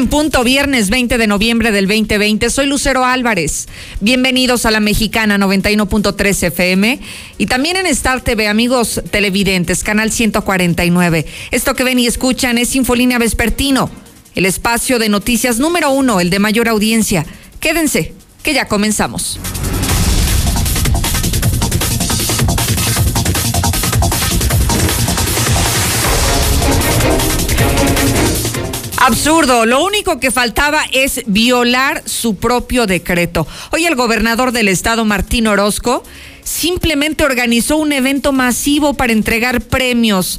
en punto, viernes 20 de noviembre del 2020. Soy Lucero Álvarez. Bienvenidos a la Mexicana 91.3 FM y también en Star TV, amigos televidentes, canal 149. Esto que ven y escuchan es Infolínea Vespertino, el espacio de noticias número uno, el de mayor audiencia. Quédense, que ya comenzamos. Absurdo, lo único que faltaba es violar su propio decreto. Hoy el gobernador del estado, Martín Orozco, simplemente organizó un evento masivo para entregar premios,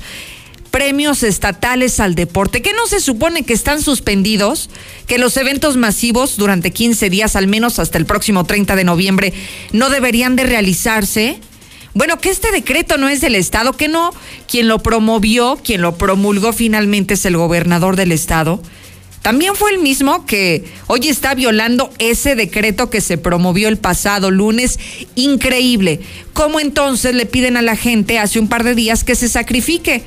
premios estatales al deporte, que no se supone que están suspendidos, que los eventos masivos durante 15 días, al menos hasta el próximo 30 de noviembre, no deberían de realizarse. Bueno, que este decreto no es del Estado, que no, quien lo promovió, quien lo promulgó finalmente es el gobernador del Estado. También fue el mismo que hoy está violando ese decreto que se promovió el pasado lunes. Increíble. ¿Cómo entonces le piden a la gente hace un par de días que se sacrifique?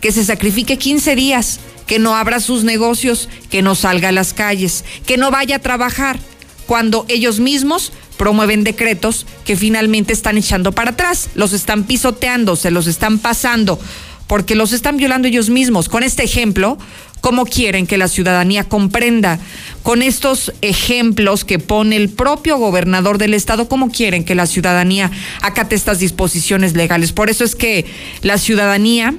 Que se sacrifique 15 días, que no abra sus negocios, que no salga a las calles, que no vaya a trabajar, cuando ellos mismos promueven decretos que finalmente están echando para atrás, los están pisoteando, se los están pasando, porque los están violando ellos mismos. Con este ejemplo, ¿cómo quieren que la ciudadanía comprenda? Con estos ejemplos que pone el propio gobernador del estado, ¿cómo quieren que la ciudadanía acate estas disposiciones legales? Por eso es que la ciudadanía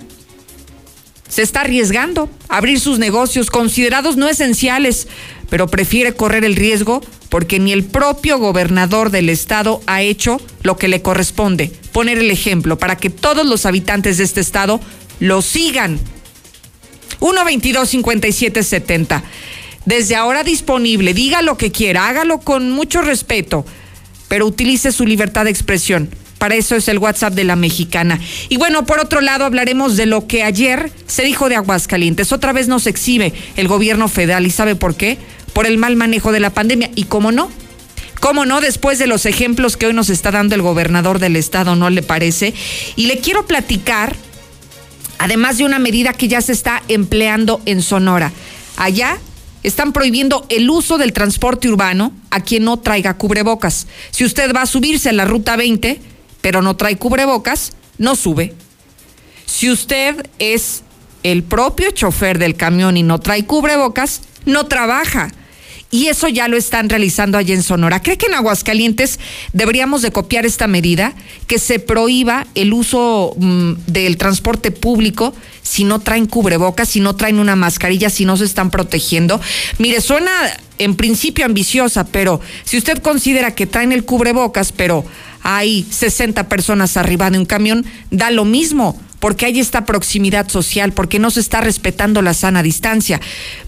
se está arriesgando a abrir sus negocios considerados no esenciales, pero prefiere correr el riesgo porque ni el propio gobernador del estado ha hecho lo que le corresponde, poner el ejemplo para que todos los habitantes de este estado lo sigan. 122-5770. Desde ahora disponible, diga lo que quiera, hágalo con mucho respeto, pero utilice su libertad de expresión. Para eso es el WhatsApp de la mexicana. Y bueno, por otro lado, hablaremos de lo que ayer se dijo de Aguascalientes. Otra vez nos exhibe el gobierno federal. ¿Y sabe por qué? por el mal manejo de la pandemia. ¿Y cómo no? ¿Cómo no? Después de los ejemplos que hoy nos está dando el gobernador del estado, ¿no le parece? Y le quiero platicar, además de una medida que ya se está empleando en Sonora. Allá están prohibiendo el uso del transporte urbano a quien no traiga cubrebocas. Si usted va a subirse a la ruta 20, pero no trae cubrebocas, no sube. Si usted es el propio chofer del camión y no trae cubrebocas, no trabaja. Y eso ya lo están realizando allí en Sonora. ¿Cree que en Aguascalientes deberíamos de copiar esta medida? Que se prohíba el uso mm, del transporte público si no traen cubrebocas, si no traen una mascarilla, si no se están protegiendo. Mire, suena en principio ambiciosa, pero si usted considera que traen el cubrebocas, pero hay 60 personas arriba de un camión, da lo mismo porque hay esta proximidad social, porque no se está respetando la sana distancia.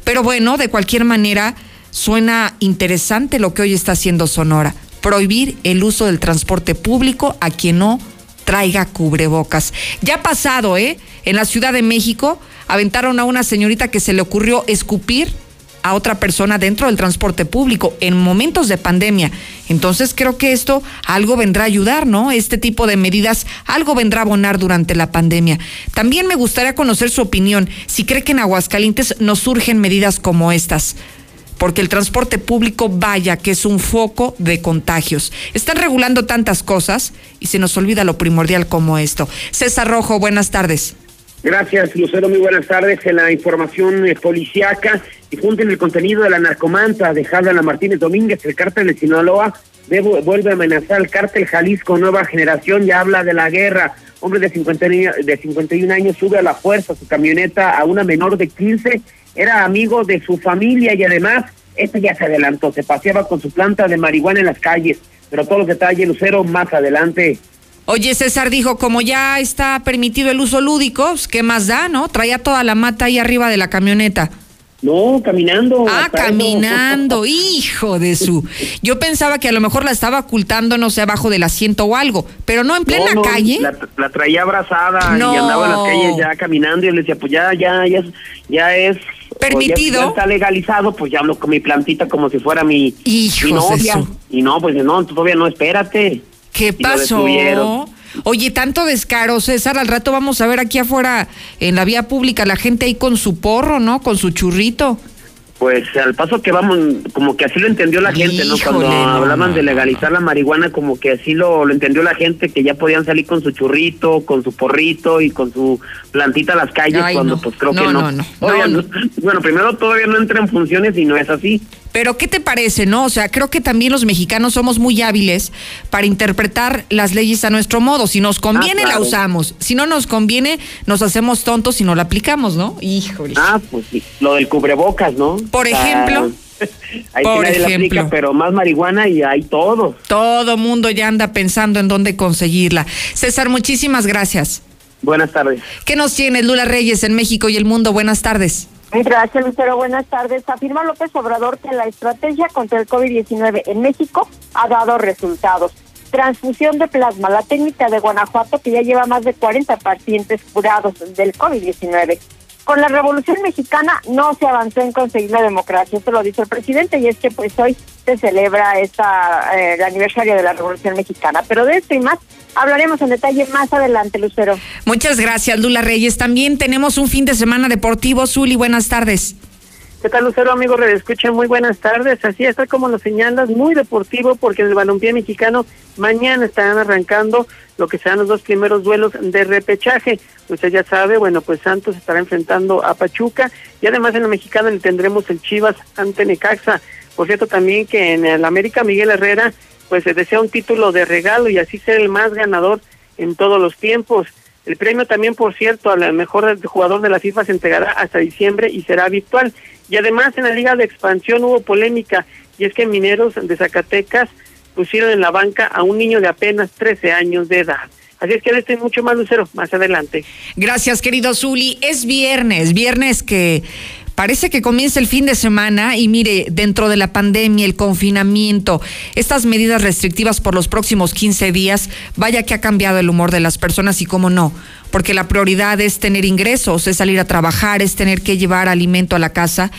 Pero bueno, de cualquier manera Suena interesante lo que hoy está haciendo Sonora, prohibir el uso del transporte público a quien no traiga cubrebocas. Ya ha pasado, ¿eh? En la Ciudad de México aventaron a una señorita que se le ocurrió escupir a otra persona dentro del transporte público en momentos de pandemia. Entonces creo que esto algo vendrá a ayudar, ¿no? Este tipo de medidas algo vendrá a abonar durante la pandemia. También me gustaría conocer su opinión, si cree que en Aguascalientes nos surgen medidas como estas porque el transporte público, vaya, que es un foco de contagios. Están regulando tantas cosas y se nos olvida lo primordial como esto. César Rojo, buenas tardes. Gracias, Lucero. Muy buenas tardes. En la información eh, policiaca, difunden el contenido de la narcomanta dejada a la Martínez Domínguez, el cártel de Sinaloa, vuelve a amenazar al cártel Jalisco Nueva Generación, ya habla de la guerra. Hombre de, 50, de 51 años sube a la fuerza su camioneta a una menor de 15 era amigo de su familia y además, este ya se adelantó, se paseaba con su planta de marihuana en las calles, pero todos los detalles, Lucero, más adelante. Oye, César dijo, como ya está permitido el uso lúdico, pues, ¿qué más da, no? Traía toda la mata ahí arriba de la camioneta. No, caminando. Ah, caminando, hijo de su. Yo pensaba que a lo mejor la estaba ocultando, no sé, abajo del asiento o algo, pero no en plena calle. La, traía abrazada y andaba en las calles ya caminando y le decía, pues ya, ya, ya, ya es permitido. Ya, está legalizado, pues ya hablo con mi plantita como si fuera mi, novia. Y no, pues no, todavía no, espérate. ¿Qué pasó? Oye, tanto descaro, César, al rato vamos a ver aquí afuera en la vía pública la gente ahí con su porro, ¿no? Con su churrito. pues al paso que vamos, como que así lo entendió la gente, ¿no? Cuando hablaban de legalizar la marihuana, como que así lo, lo entendió la gente, que ya podían salir con su churrito, con su porrito y con su plantita a las calles, cuando pues creo que no. no. Bueno, primero todavía no entra en funciones y no es así. Pero ¿qué te parece, no? O sea, creo que también los mexicanos somos muy hábiles para interpretar las leyes a nuestro modo. Si nos conviene, ah, la usamos. Si no nos conviene, nos hacemos tontos y no la aplicamos, ¿no? Híjole. Ah, pues sí. Lo del cubrebocas, ¿no? Por ejemplo. Ahí por ejemplo, pero más marihuana y hay todo. Todo mundo ya anda pensando en dónde conseguirla. César, muchísimas gracias. Buenas tardes. ¿Qué nos tiene Lula Reyes en México y el mundo? Buenas tardes. Gracias, Lucero. Buenas tardes. Afirma López Obrador que la estrategia contra el COVID-19 en México ha dado resultados. Transfusión de plasma, la técnica de Guanajuato que ya lleva más de 40 pacientes curados del COVID-19. Con la Revolución Mexicana no se avanzó en conseguir la democracia, esto lo dice el presidente, y es que pues hoy se celebra esta, eh, el aniversario de la Revolución Mexicana. Pero de esto y más hablaremos en detalle más adelante, Lucero. Muchas gracias, Lula Reyes. También tenemos un fin de semana deportivo. Zuli, buenas tardes. ¿Qué tal, Lucero, amigo? Escucha, muy buenas tardes. Así está como lo señalas, muy deportivo, porque en el balompié mexicano mañana estarán arrancando lo que serán los dos primeros duelos de repechaje. Usted ya sabe, bueno, pues Santos estará enfrentando a Pachuca y además en la mexicana le tendremos el Chivas ante Necaxa. Por cierto, también que en el América Miguel Herrera, pues se desea un título de regalo y así ser el más ganador en todos los tiempos. El premio también, por cierto, al mejor jugador de la FIFA se entregará hasta diciembre y será virtual. Y además en la Liga de Expansión hubo polémica y es que Mineros de Zacatecas pusieron en la banca a un niño de apenas 13 años de edad. Así es que estoy mucho más lucero más adelante. Gracias, querido Zuli. Es viernes, viernes que Parece que comienza el fin de semana y mire, dentro de la pandemia, el confinamiento, estas medidas restrictivas por los próximos 15 días, vaya que ha cambiado el humor de las personas y cómo no, porque la prioridad es tener ingresos, es salir a trabajar, es tener que llevar alimento a la casa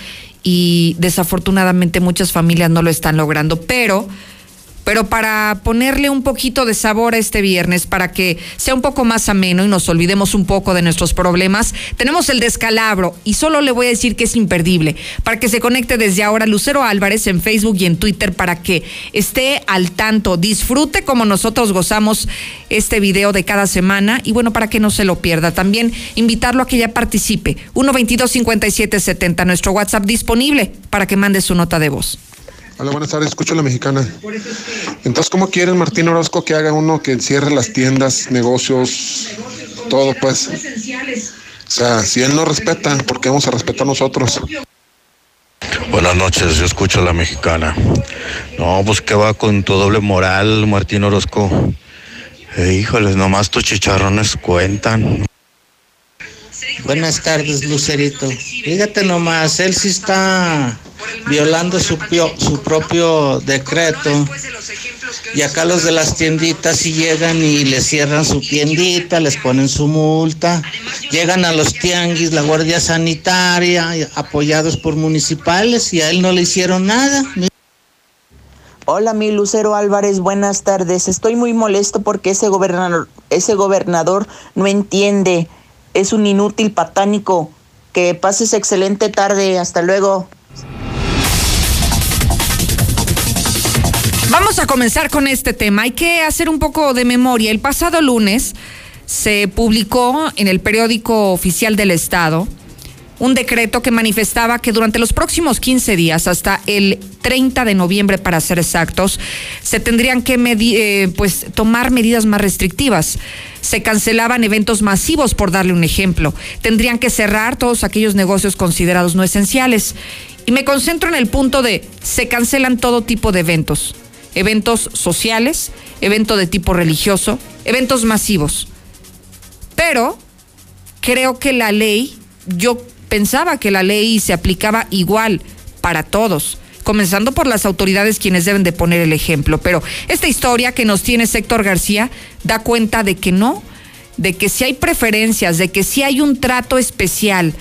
y desafortunadamente muchas familias no lo están logrando, pero pero para ponerle un poquito de sabor a este viernes, para que sea un poco más ameno y nos olvidemos un poco de nuestros problemas, tenemos el descalabro y solo le voy a decir que es imperdible, para que se conecte desde ahora Lucero Álvarez en Facebook y en Twitter para que esté al tanto, disfrute como nosotros gozamos este video de cada semana y bueno, para que no se lo pierda. También invitarlo a que ya participe. 122-5770, nuestro WhatsApp disponible para que mande su nota de voz. Hola, buenas tardes, escucho la mexicana. Entonces, ¿cómo quieren Martín Orozco que haga uno que cierre las tiendas, negocios, todo pues? O sea, si él no respeta, ¿por qué vamos a respetar nosotros? Buenas noches, yo escucho la mexicana. No, pues que va con tu doble moral, Martín Orozco. Eh, híjoles, nomás tus chicharrones cuentan. Buenas tardes, Lucerito. Fíjate nomás, él sí está violando su, propio decreto. Y acá los de las tienditas sí llegan y le cierran su tiendita, les ponen su multa. Llegan a los tianguis, la Guardia Sanitaria, apoyados por municipales, y a él no le hicieron nada. Hola, mi Lucero Álvarez, buenas tardes. Estoy muy molesto porque ese gobernador, ese gobernador no entiende. Es un inútil patánico. Que pases excelente tarde. Hasta luego. Vamos a comenzar con este tema. Hay que hacer un poco de memoria. El pasado lunes se publicó en el periódico oficial del Estado un decreto que manifestaba que durante los próximos 15 días, hasta el 30 de noviembre para ser exactos, se tendrían que eh, pues, tomar medidas más restrictivas. Se cancelaban eventos masivos, por darle un ejemplo. Tendrían que cerrar todos aquellos negocios considerados no esenciales. Y me concentro en el punto de se cancelan todo tipo de eventos eventos sociales, eventos de tipo religioso, eventos masivos. Pero creo que la ley, yo pensaba que la ley se aplicaba igual para todos comenzando por las autoridades quienes deben de poner el ejemplo. Pero esta historia que nos tiene Héctor García da cuenta de que no, de que si hay preferencias, de que si hay un trato especial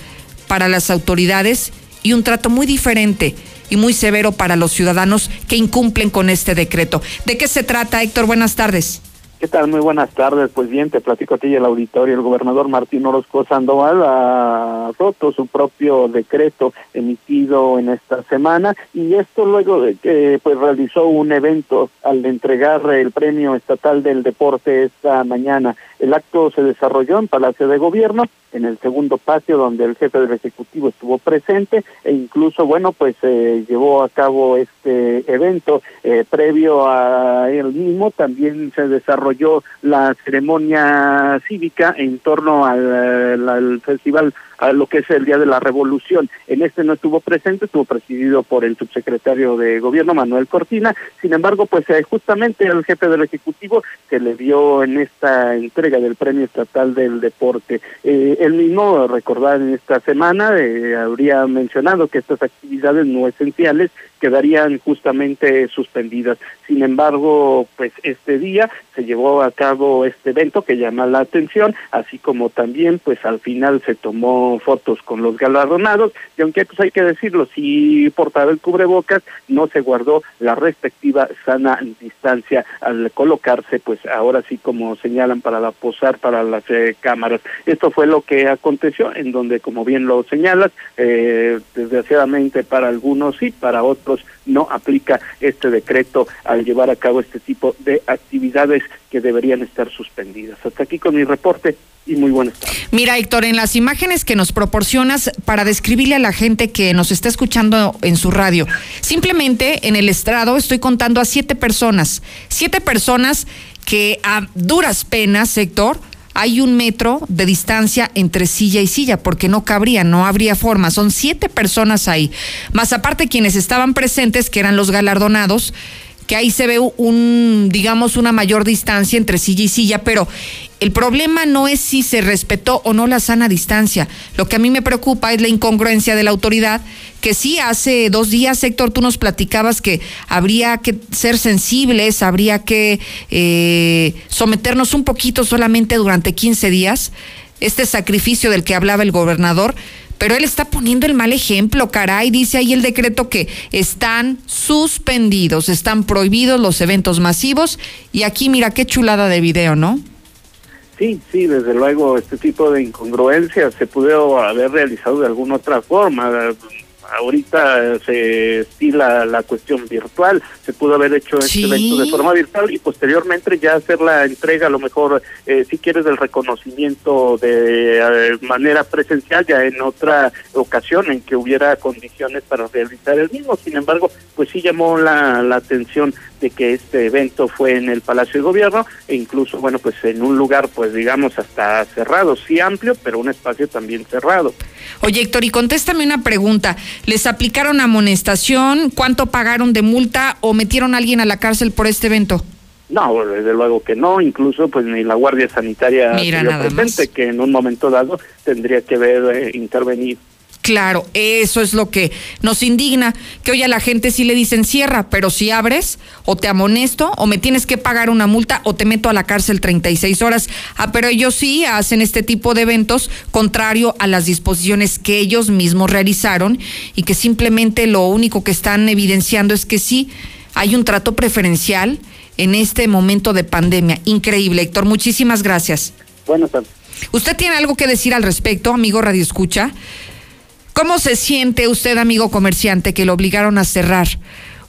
para las autoridades y un trato muy diferente y muy severo para los ciudadanos que incumplen con este decreto. ¿De qué se trata, Héctor? Buenas tardes. ¿Qué tal? Muy buenas tardes. Pues bien, te platico a ti y el auditorio. El gobernador Martín Orozco Sandoval ha roto su propio decreto emitido en esta semana y esto luego de que pues realizó un evento al entregar el premio estatal del deporte esta mañana. El acto se desarrolló en Palacio de Gobierno, en el segundo patio donde el jefe del Ejecutivo estuvo presente e incluso, bueno, pues se llevó a cabo este evento eh, previo a él mismo. También se desarrolló la ceremonia cívica en torno al, al festival a lo que es el Día de la Revolución. En este no estuvo presente, estuvo presidido por el subsecretario de Gobierno, Manuel Cortina. Sin embargo, pues eh, justamente el jefe del Ejecutivo se le dio en esta entrega del Premio Estatal del Deporte. Eh, él mismo, recordar en esta semana, eh, habría mencionado que estas actividades no esenciales quedarían justamente suspendidas. Sin embargo, pues este día se llevó a cabo este evento que llama la atención, así como también pues al final se tomó fotos con los galardonados y aunque pues hay que decirlo, si portaba el cubrebocas, no se guardó la respectiva sana distancia al colocarse pues ahora sí como señalan para la posar para las eh, cámaras. Esto fue lo que aconteció en donde como bien lo señalas, eh, desgraciadamente para algunos sí, para otros no aplica este decreto al llevar a cabo este tipo de actividades que deberían estar suspendidas. Hasta aquí con mi reporte y muy buenas tardes. Mira, Héctor, en las imágenes que nos proporcionas para describirle a la gente que nos está escuchando en su radio, simplemente en el estrado estoy contando a siete personas, siete personas que a duras penas, Héctor, hay un metro de distancia entre silla y silla, porque no cabría, no habría forma. Son siete personas ahí. Más aparte quienes estaban presentes, que eran los galardonados, que ahí se ve un, digamos, una mayor distancia entre silla y silla, pero el problema no es si se respetó o no la sana distancia. Lo que a mí me preocupa es la incongruencia de la autoridad, que sí hace dos días, Héctor, tú nos platicabas que habría que ser sensibles, habría que eh, someternos un poquito solamente durante 15 días, este sacrificio del que hablaba el gobernador pero él está poniendo el mal ejemplo, caray. Dice ahí el decreto que están suspendidos, están prohibidos los eventos masivos. Y aquí mira qué chulada de video, ¿no? Sí, sí, desde luego este tipo de incongruencias se pudo haber realizado de alguna otra forma ahorita se estila la cuestión virtual, se pudo haber hecho este evento de forma virtual y posteriormente ya hacer la entrega, a lo mejor, eh, si quieres, del reconocimiento de eh, manera presencial, ya en otra ocasión en que hubiera condiciones para realizar el mismo. Sin embargo, pues sí llamó la, la atención de que este evento fue en el Palacio de Gobierno e incluso, bueno, pues en un lugar, pues digamos, hasta cerrado, sí amplio, pero un espacio también cerrado. Oye, Héctor, y contéstame una pregunta. ¿Les aplicaron amonestación? ¿Cuánto pagaron de multa o metieron a alguien a la cárcel por este evento? No, desde luego que no, incluso pues ni la Guardia Sanitaria Mira, presente, que en un momento dado tendría que ver eh, intervenir Claro, eso es lo que nos indigna, que hoy a la gente sí le dicen cierra, pero si abres, o te amonesto, o me tienes que pagar una multa, o te meto a la cárcel 36 horas. Ah, pero ellos sí hacen este tipo de eventos contrario a las disposiciones que ellos mismos realizaron y que simplemente lo único que están evidenciando es que sí hay un trato preferencial en este momento de pandemia. Increíble, Héctor. Muchísimas gracias. Buenas tardes. ¿Usted tiene algo que decir al respecto, amigo Radio Escucha? ¿Cómo se siente usted, amigo comerciante, que lo obligaron a cerrar?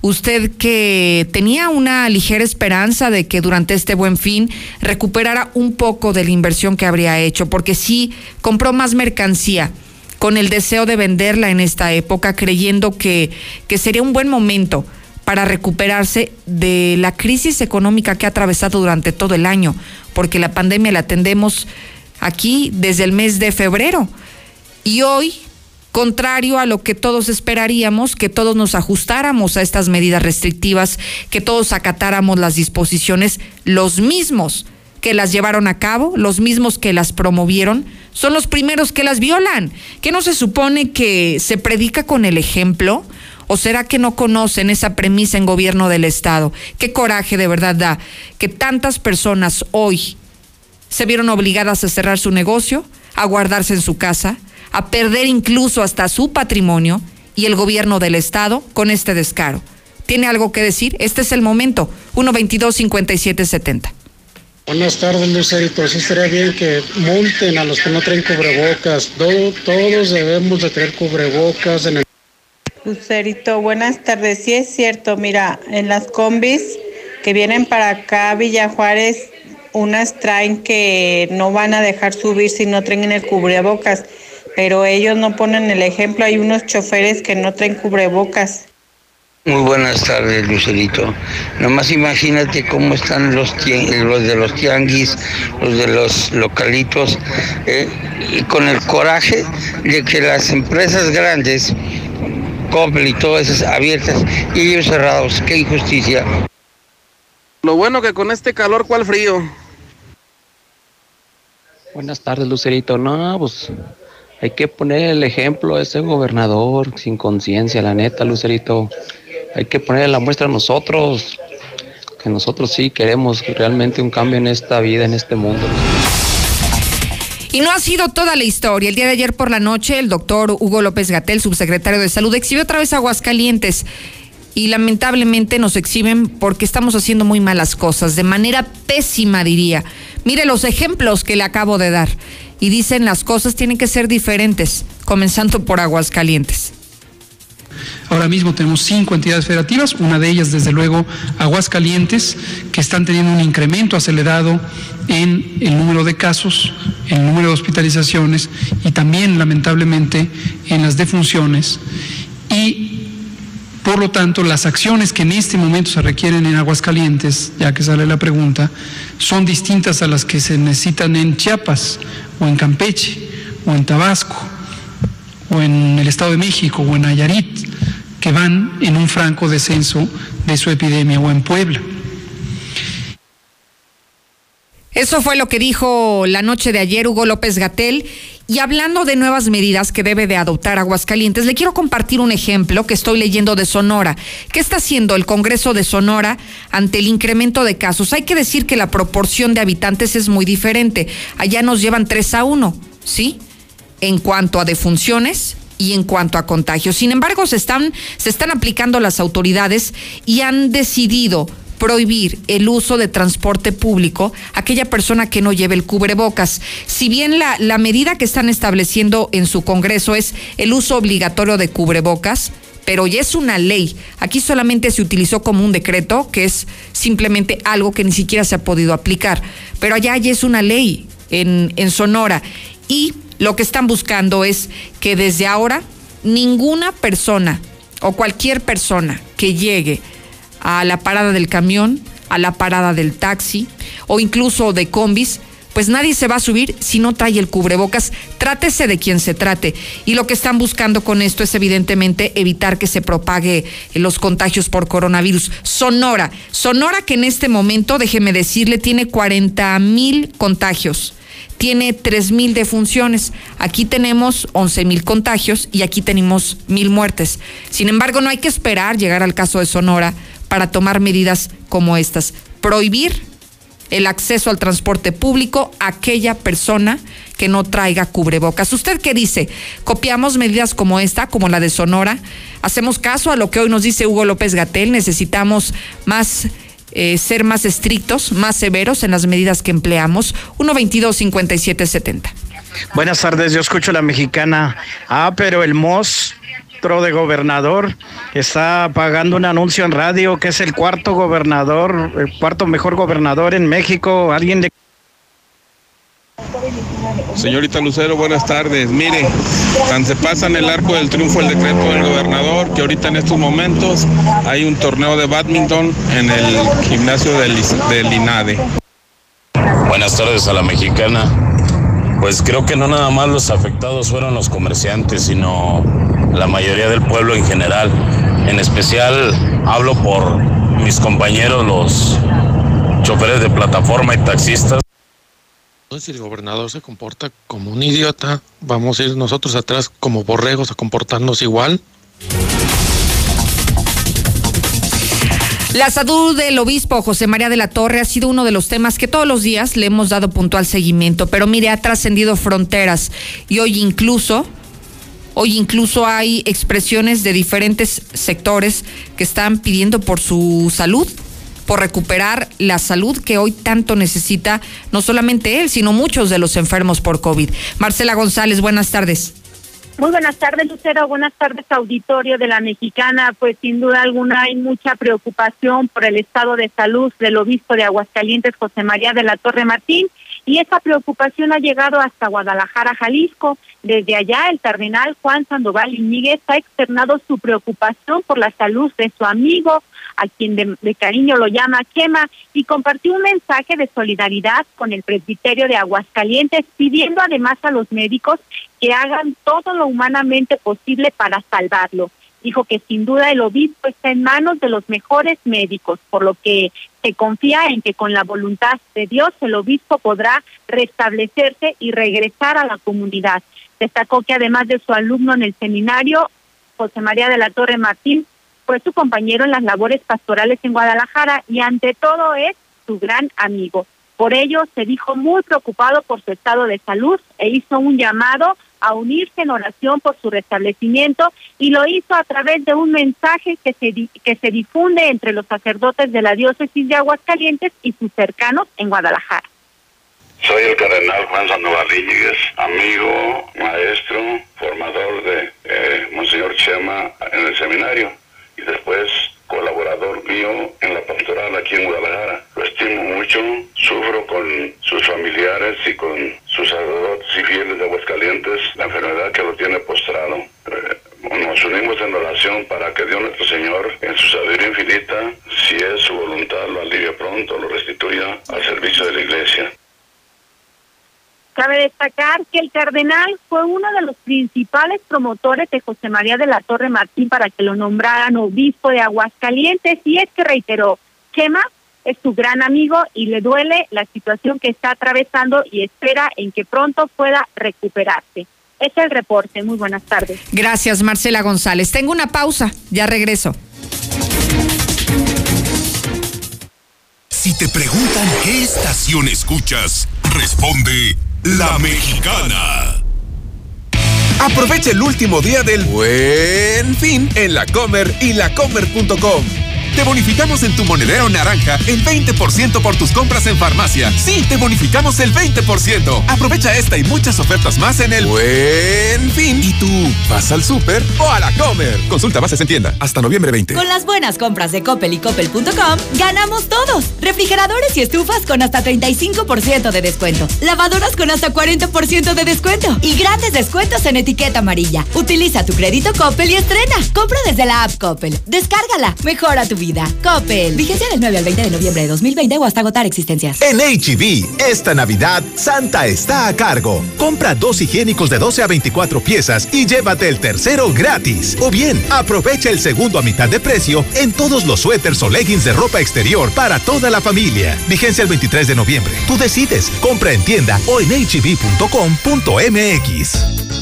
Usted que tenía una ligera esperanza de que durante este buen fin recuperara un poco de la inversión que habría hecho, porque sí compró más mercancía con el deseo de venderla en esta época, creyendo que, que sería un buen momento para recuperarse de la crisis económica que ha atravesado durante todo el año, porque la pandemia la atendemos aquí desde el mes de febrero. Y hoy contrario a lo que todos esperaríamos, que todos nos ajustáramos a estas medidas restrictivas, que todos acatáramos las disposiciones, los mismos que las llevaron a cabo, los mismos que las promovieron, son los primeros que las violan. ¿Que no se supone que se predica con el ejemplo? ¿O será que no conocen esa premisa en gobierno del Estado? Qué coraje de verdad da que tantas personas hoy se vieron obligadas a cerrar su negocio, a guardarse en su casa, a perder incluso hasta su patrimonio y el gobierno del Estado con este descaro. ¿Tiene algo que decir? Este es el momento. 122 5770 Buenas tardes, Lucerito. Sí estaría bien que multen a los que no traen cubrebocas. todos debemos de tener cubrebocas en el... Lucerito, buenas tardes. Sí es cierto, mira, en las combis que vienen para acá, Villa Juárez, unas traen que no van a dejar subir si no traen el cubrebocas, pero ellos no ponen el ejemplo. Hay unos choferes que no traen cubrebocas. Muy buenas tardes, Lucerito. Nomás imagínate cómo están los, los de los tianguis, los de los localitos, eh, y con el coraje de que las empresas grandes, Coppel y todas esas abiertas, y ellos cerrados. ¡Qué injusticia! Lo bueno que con este calor, ¿cuál frío? Buenas tardes, Lucerito. No, pues hay que poner el ejemplo a ese gobernador sin conciencia, la neta, Lucerito hay que poner la muestra a nosotros, que nosotros sí queremos realmente un cambio en esta vida, en este mundo. Y no ha sido toda la historia. El día de ayer por la noche, el doctor Hugo López Gatel, subsecretario de Salud, exhibió otra vez Aguascalientes. Y lamentablemente nos exhiben porque estamos haciendo muy malas cosas, de manera pésima diría. Mire los ejemplos que le acabo de dar. Y dicen las cosas tienen que ser diferentes, comenzando por Aguascalientes. Ahora mismo tenemos cinco entidades federativas, una de ellas desde luego Aguascalientes, que están teniendo un incremento acelerado en el número de casos, en el número de hospitalizaciones y también lamentablemente en las defunciones. Y por lo tanto, las acciones que en este momento se requieren en Aguascalientes, ya que sale la pregunta, son distintas a las que se necesitan en Chiapas o en Campeche o en Tabasco o en el Estado de México o en Nayarit que van en un franco descenso de su epidemia o en Puebla. Eso fue lo que dijo la noche de ayer Hugo López Gatel. Y hablando de nuevas medidas que debe de adoptar Aguascalientes, le quiero compartir un ejemplo que estoy leyendo de Sonora. ¿Qué está haciendo el Congreso de Sonora ante el incremento de casos? Hay que decir que la proporción de habitantes es muy diferente. Allá nos llevan 3 a 1, ¿sí? En cuanto a defunciones, y en cuanto a contagios. Sin embargo, se están, se están aplicando las autoridades y han decidido prohibir el uso de transporte público a aquella persona que no lleve el cubrebocas. Si bien la, la medida que están estableciendo en su Congreso es el uso obligatorio de cubrebocas, pero ya es una ley. Aquí solamente se utilizó como un decreto, que es simplemente algo que ni siquiera se ha podido aplicar. Pero allá ya es una ley en, en Sonora. Y lo que están buscando es que desde ahora ninguna persona o cualquier persona que llegue a la parada del camión, a la parada del taxi o incluso de combis, pues nadie se va a subir si no trae el cubrebocas. Trátese de quien se trate. Y lo que están buscando con esto es evidentemente evitar que se propague los contagios por coronavirus. Sonora, Sonora que en este momento, déjeme decirle, tiene 40 mil contagios tiene 3.000 defunciones. Aquí tenemos 11.000 contagios y aquí tenemos 1.000 muertes. Sin embargo, no hay que esperar llegar al caso de Sonora para tomar medidas como estas. Prohibir el acceso al transporte público a aquella persona que no traiga cubrebocas. ¿Usted qué dice? ¿Copiamos medidas como esta, como la de Sonora? ¿Hacemos caso a lo que hoy nos dice Hugo López Gatel? ¿Necesitamos más eh, ser más estrictos, más severos en las medidas que empleamos. 122-5770. Buenas tardes, yo escucho la mexicana. Ah, pero el monstruo de gobernador está pagando un anuncio en radio que es el cuarto gobernador, el cuarto mejor gobernador en México. Alguien de Señorita Lucero, buenas tardes. Mire, tan se pasa en el arco del triunfo el decreto del gobernador que ahorita en estos momentos hay un torneo de badminton en el gimnasio del, del INADE. Buenas tardes a la mexicana. Pues creo que no nada más los afectados fueron los comerciantes, sino la mayoría del pueblo en general. En especial hablo por mis compañeros, los choferes de plataforma y taxistas si el gobernador se comporta como un idiota, vamos a ir nosotros atrás como borregos a comportarnos igual. La salud del obispo José María de la Torre ha sido uno de los temas que todos los días le hemos dado puntual seguimiento, pero mire, ha trascendido fronteras y hoy incluso, hoy incluso hay expresiones de diferentes sectores que están pidiendo por su salud por recuperar la salud que hoy tanto necesita no solamente él, sino muchos de los enfermos por COVID. Marcela González, buenas tardes. Muy buenas tardes, Lucero. Buenas tardes, auditorio de la Mexicana. Pues sin duda alguna hay mucha preocupación por el estado de salud del obispo de Aguascalientes, José María de la Torre Martín, y esa preocupación ha llegado hasta Guadalajara, Jalisco. Desde allá, el cardenal Juan Sandoval Iñiguez ha externado su preocupación por la salud de su amigo, a quien de, cariño lo llama Quema, y compartió un mensaje de solidaridad con el presbiterio de Aguascalientes, pidiendo además a los médicos que hagan todo lo humanamente posible para salvarlo. Dijo que sin duda el obispo está en manos de los mejores médicos, por lo que se confía en que con la voluntad de Dios el obispo podrá restablecerse y regresar a la comunidad. Destacó que además de su alumno en el seminario, José María de la Torre Martín, fue su compañero en las labores pastorales en Guadalajara y ante todo es su gran amigo. Por ello se dijo muy preocupado por su estado de salud e hizo un llamado a unirse en oración por su restablecimiento y lo hizo a través de un mensaje que se, que se difunde entre los sacerdotes de la diócesis de Aguascalientes y sus cercanos en Guadalajara. Soy el cardenal Juan Sandoval amigo, maestro, formador de eh, Monseñor Chema en el seminario y después colaborador mío en la pastoral aquí en Guadalajara. Lo estimo mucho, sufro con sus familiares y con sus sacerdotes y fieles de Aguascalientes la enfermedad que lo tiene postrado. Eh, nos unimos en oración para que Dios nuestro Señor, en su sabiduría infinita, si es su voluntad, lo alivie pronto, lo restituya al servicio de la iglesia. Cabe destacar que el cardenal fue uno de los principales promotores de José María de la Torre Martín para que lo nombraran obispo de Aguascalientes y es que reiteró, Chema es su gran amigo y le duele la situación que está atravesando y espera en que pronto pueda recuperarse. Es el reporte. Muy buenas tardes. Gracias, Marcela González. Tengo una pausa. Ya regreso. Si te preguntan qué estación escuchas, responde la Mexicana. Aprovecha el último día del buen fin en la Comer y lacomer.com. Te bonificamos en tu monedero naranja el 20% por tus compras en farmacia. Sí, te bonificamos el 20%. Aprovecha esta y muchas ofertas más en el Buen Fin. ¿Y tú vas al súper o a la Comer? Consulta bases en tienda hasta noviembre 20. Con las buenas compras de Coppel y Coppel.com, ganamos todos. Refrigeradores y estufas con hasta 35% de descuento. Lavadoras con hasta 40% de descuento. Y grandes descuentos en etiqueta amarilla. Utiliza tu crédito Coppel y estrena. Compra desde la app Coppel. Descárgala. Mejora tu vida vida. Coppel. Vigencia del 9 al 20 de noviembre de 2020 o hasta agotar existencias. En HB, e esta Navidad, Santa está a cargo. Compra dos higiénicos de 12 a 24 piezas y llévate el tercero gratis. O bien, aprovecha el segundo a mitad de precio en todos los suéteres o leggings de ropa exterior para toda la familia. Vigencia el 23 de noviembre. Tú decides. Compra en tienda o en hb.com.mx.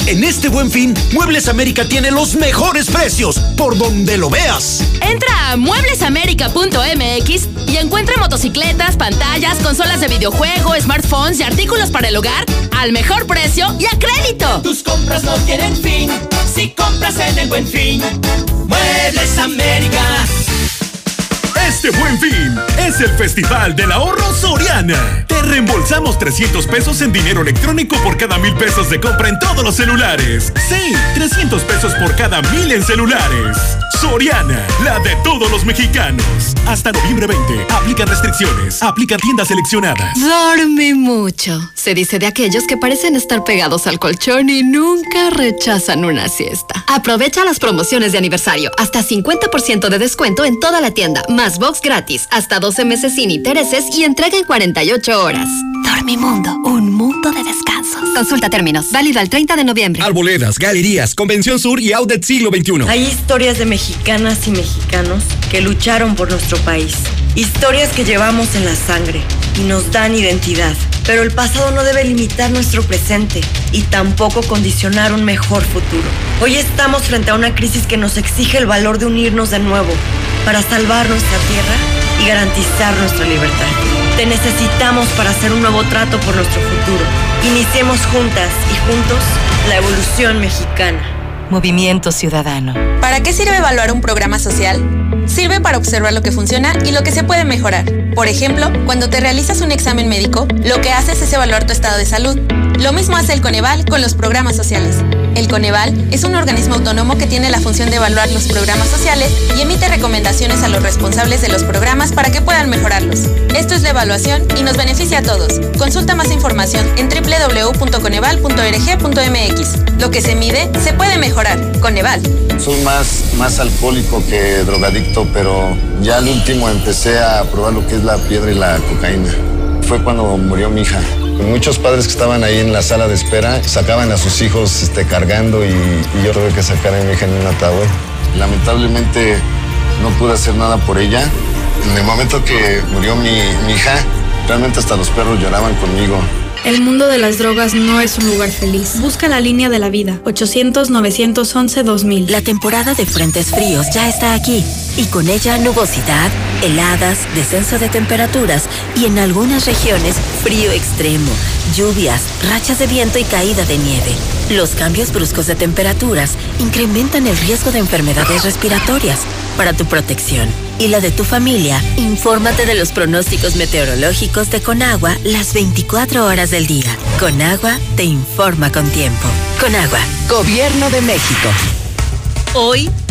En este buen fin, Muebles América tiene los mejores precios por donde lo veas. Entra a mueblesamerica.mx y encuentra motocicletas, pantallas, consolas de videojuego, smartphones y artículos para el hogar al mejor precio y a crédito. Tus compras no tienen fin si compras en el buen fin. Muebles América. Este buen fin es el Festival del Ahorro Soriana. Te reembolsamos 300 pesos en dinero electrónico por cada mil pesos de compra en todos los celulares. Sí, 300 pesos por cada mil en celulares. Soriana, la de todos los mexicanos. Hasta noviembre 20. Aplican restricciones. Aplican tiendas seleccionadas. Dorme mucho. Se dice de aquellos que parecen estar pegados al colchón y nunca rechazan una siesta. Aprovecha las promociones de aniversario. Hasta 50% de descuento en toda la tienda. Más box gratis. Hasta 12 meses sin intereses y entrega en 48 horas. Dormimundo. Un mundo de descansos. Consulta términos. Válido al 30 de noviembre. Arboledas, galerías, Convención Sur y Outlet Siglo XXI. Hay historias de mexicanas y mexicanos que lucharon por nuestro país. Historias que llevamos en la sangre y nos dan identidad. Pero el pasado no debe limitar nuestro presente y tampoco condicionar un mejor futuro. Hoy estamos frente a una crisis que nos exige el valor de unirnos de nuevo para salvar nuestra tierra y garantizar nuestra libertad. Te necesitamos para hacer un nuevo trato por nuestro futuro. Iniciemos juntas y juntos la evolución mexicana. Movimiento Ciudadano. ¿Para qué sirve evaluar un programa social? Sirve para observar lo que funciona y lo que se puede mejorar. Por ejemplo, cuando te realizas un examen médico, lo que haces es evaluar tu estado de salud. Lo mismo hace el Coneval con los programas sociales. El Coneval es un organismo autónomo que tiene la función de evaluar los programas sociales y emite recomendaciones a los responsables de los programas para que puedan mejorarlos. Esto es la evaluación y nos beneficia a todos. Consulta más información en www.coneval.org.mx. Lo que se mide se puede mejorar. Coneval. Soy más, más alcohólico que drogadicto, pero ya al último empecé a probar lo que es la piedra y la cocaína. Fue cuando murió mi hija. Muchos padres que estaban ahí en la sala de espera sacaban a sus hijos este, cargando y, yo tuve que sacar a mi hija en un ataúd. Lamentablemente no pude hacer nada por ella. En el momento que murió mi hija, realmente hasta los perros lloraban conmigo. El mundo de las drogas no es un lugar feliz. Busca la línea de la vida. 800-911-2000. La temporada de frentes fríos ya está aquí. Y con ella nubosidad, heladas, descenso de temperaturas y en algunas regiones frío extremo, lluvias, rachas de viento y caída de nieve. Los cambios bruscos de temperaturas incrementan el riesgo de enfermedades respiratorias. Para tu protección y la de tu familia, infórmate de los pronósticos meteorológicos de Conagua las 24 horas del día. Conagua te informa con tiempo. Conagua, Gobierno de México. Hoy,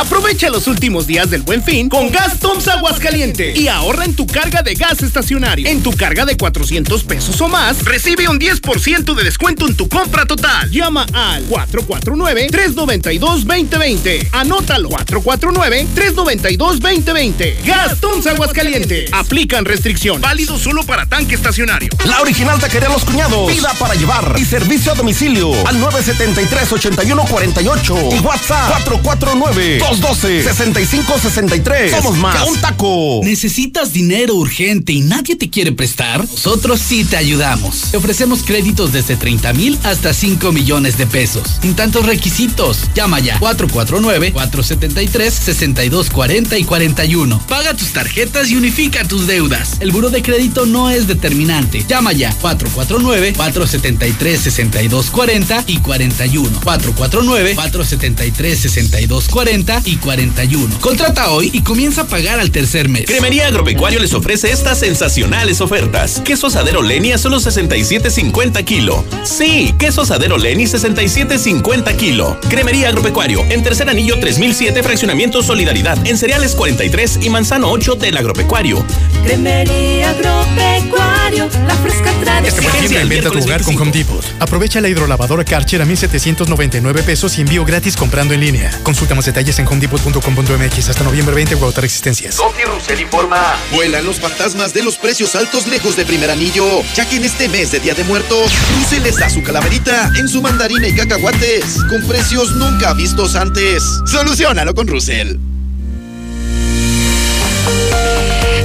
Aprovecha los últimos días del buen fin con Gas Toms Aguascalientes y ahorra en tu carga de gas estacionario. En tu carga de 400 pesos o más, recibe un 10% de descuento en tu compra total. Llama al 449-392-2020. Anótalo: 449-392-2020. Gas Toms Aguascalientes. Aplican restricción. Válido solo para tanque estacionario. La original taquería Los Cuñados. Pida para llevar y servicio a domicilio al 973-8148 y WhatsApp 449 212-6563. Somos más. Que un taco. ¿Necesitas dinero urgente y nadie te quiere prestar? Nosotros sí te ayudamos. Te ofrecemos créditos desde 30 mil hasta 5 millones de pesos. Sin tantos requisitos. Llama ya. 449-473-6240 y 41. Paga tus tarjetas y unifica tus deudas. El buro de crédito no es determinante. Llama ya. 449-473-6240 y 41. 449-473-6240 y 41. Contrata hoy y comienza a pagar al tercer mes. Cremería Agropecuario les ofrece estas sensacionales ofertas. Queso asadero Leni a solo 67.50 kilo. Sí, queso asadero Leni 67.50 kilo. Cremería Agropecuario en tercer anillo 3007 fraccionamiento Solidaridad en cereales 43 y manzano 8 del Agropecuario. Cremería Agropecuario, la fresca tradición. Este inventa tu hogar con Home Depot. Aprovecha la hidrolavadora Karcher a 1,799 pesos y envío gratis comprando en línea. Consulta más detalles en homedepot.com.mx hasta noviembre 20 o agotar existencias. Sofi Russell informa. Vuelan los fantasmas de los precios altos lejos de primer anillo, ya que en este mes de Día de Muertos, Russell les da su calaverita en su mandarina y cacahuates, con precios nunca vistos antes. Solucionalo con Russell.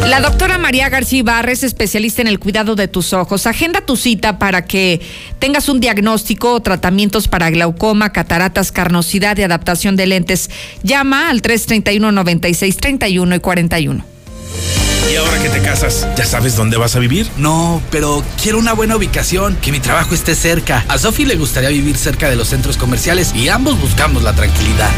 La doctora María García Ibarra es especialista en el cuidado de tus ojos. Agenda tu cita para que tengas un diagnóstico o tratamientos para glaucoma, cataratas, carnosidad y adaptación de lentes. Llama al 331-9631 y 41. ¿Y ahora que te casas, ya sabes dónde vas a vivir? No, pero quiero una buena ubicación, que mi trabajo esté cerca. A Sofi le gustaría vivir cerca de los centros comerciales y ambos buscamos la tranquilidad.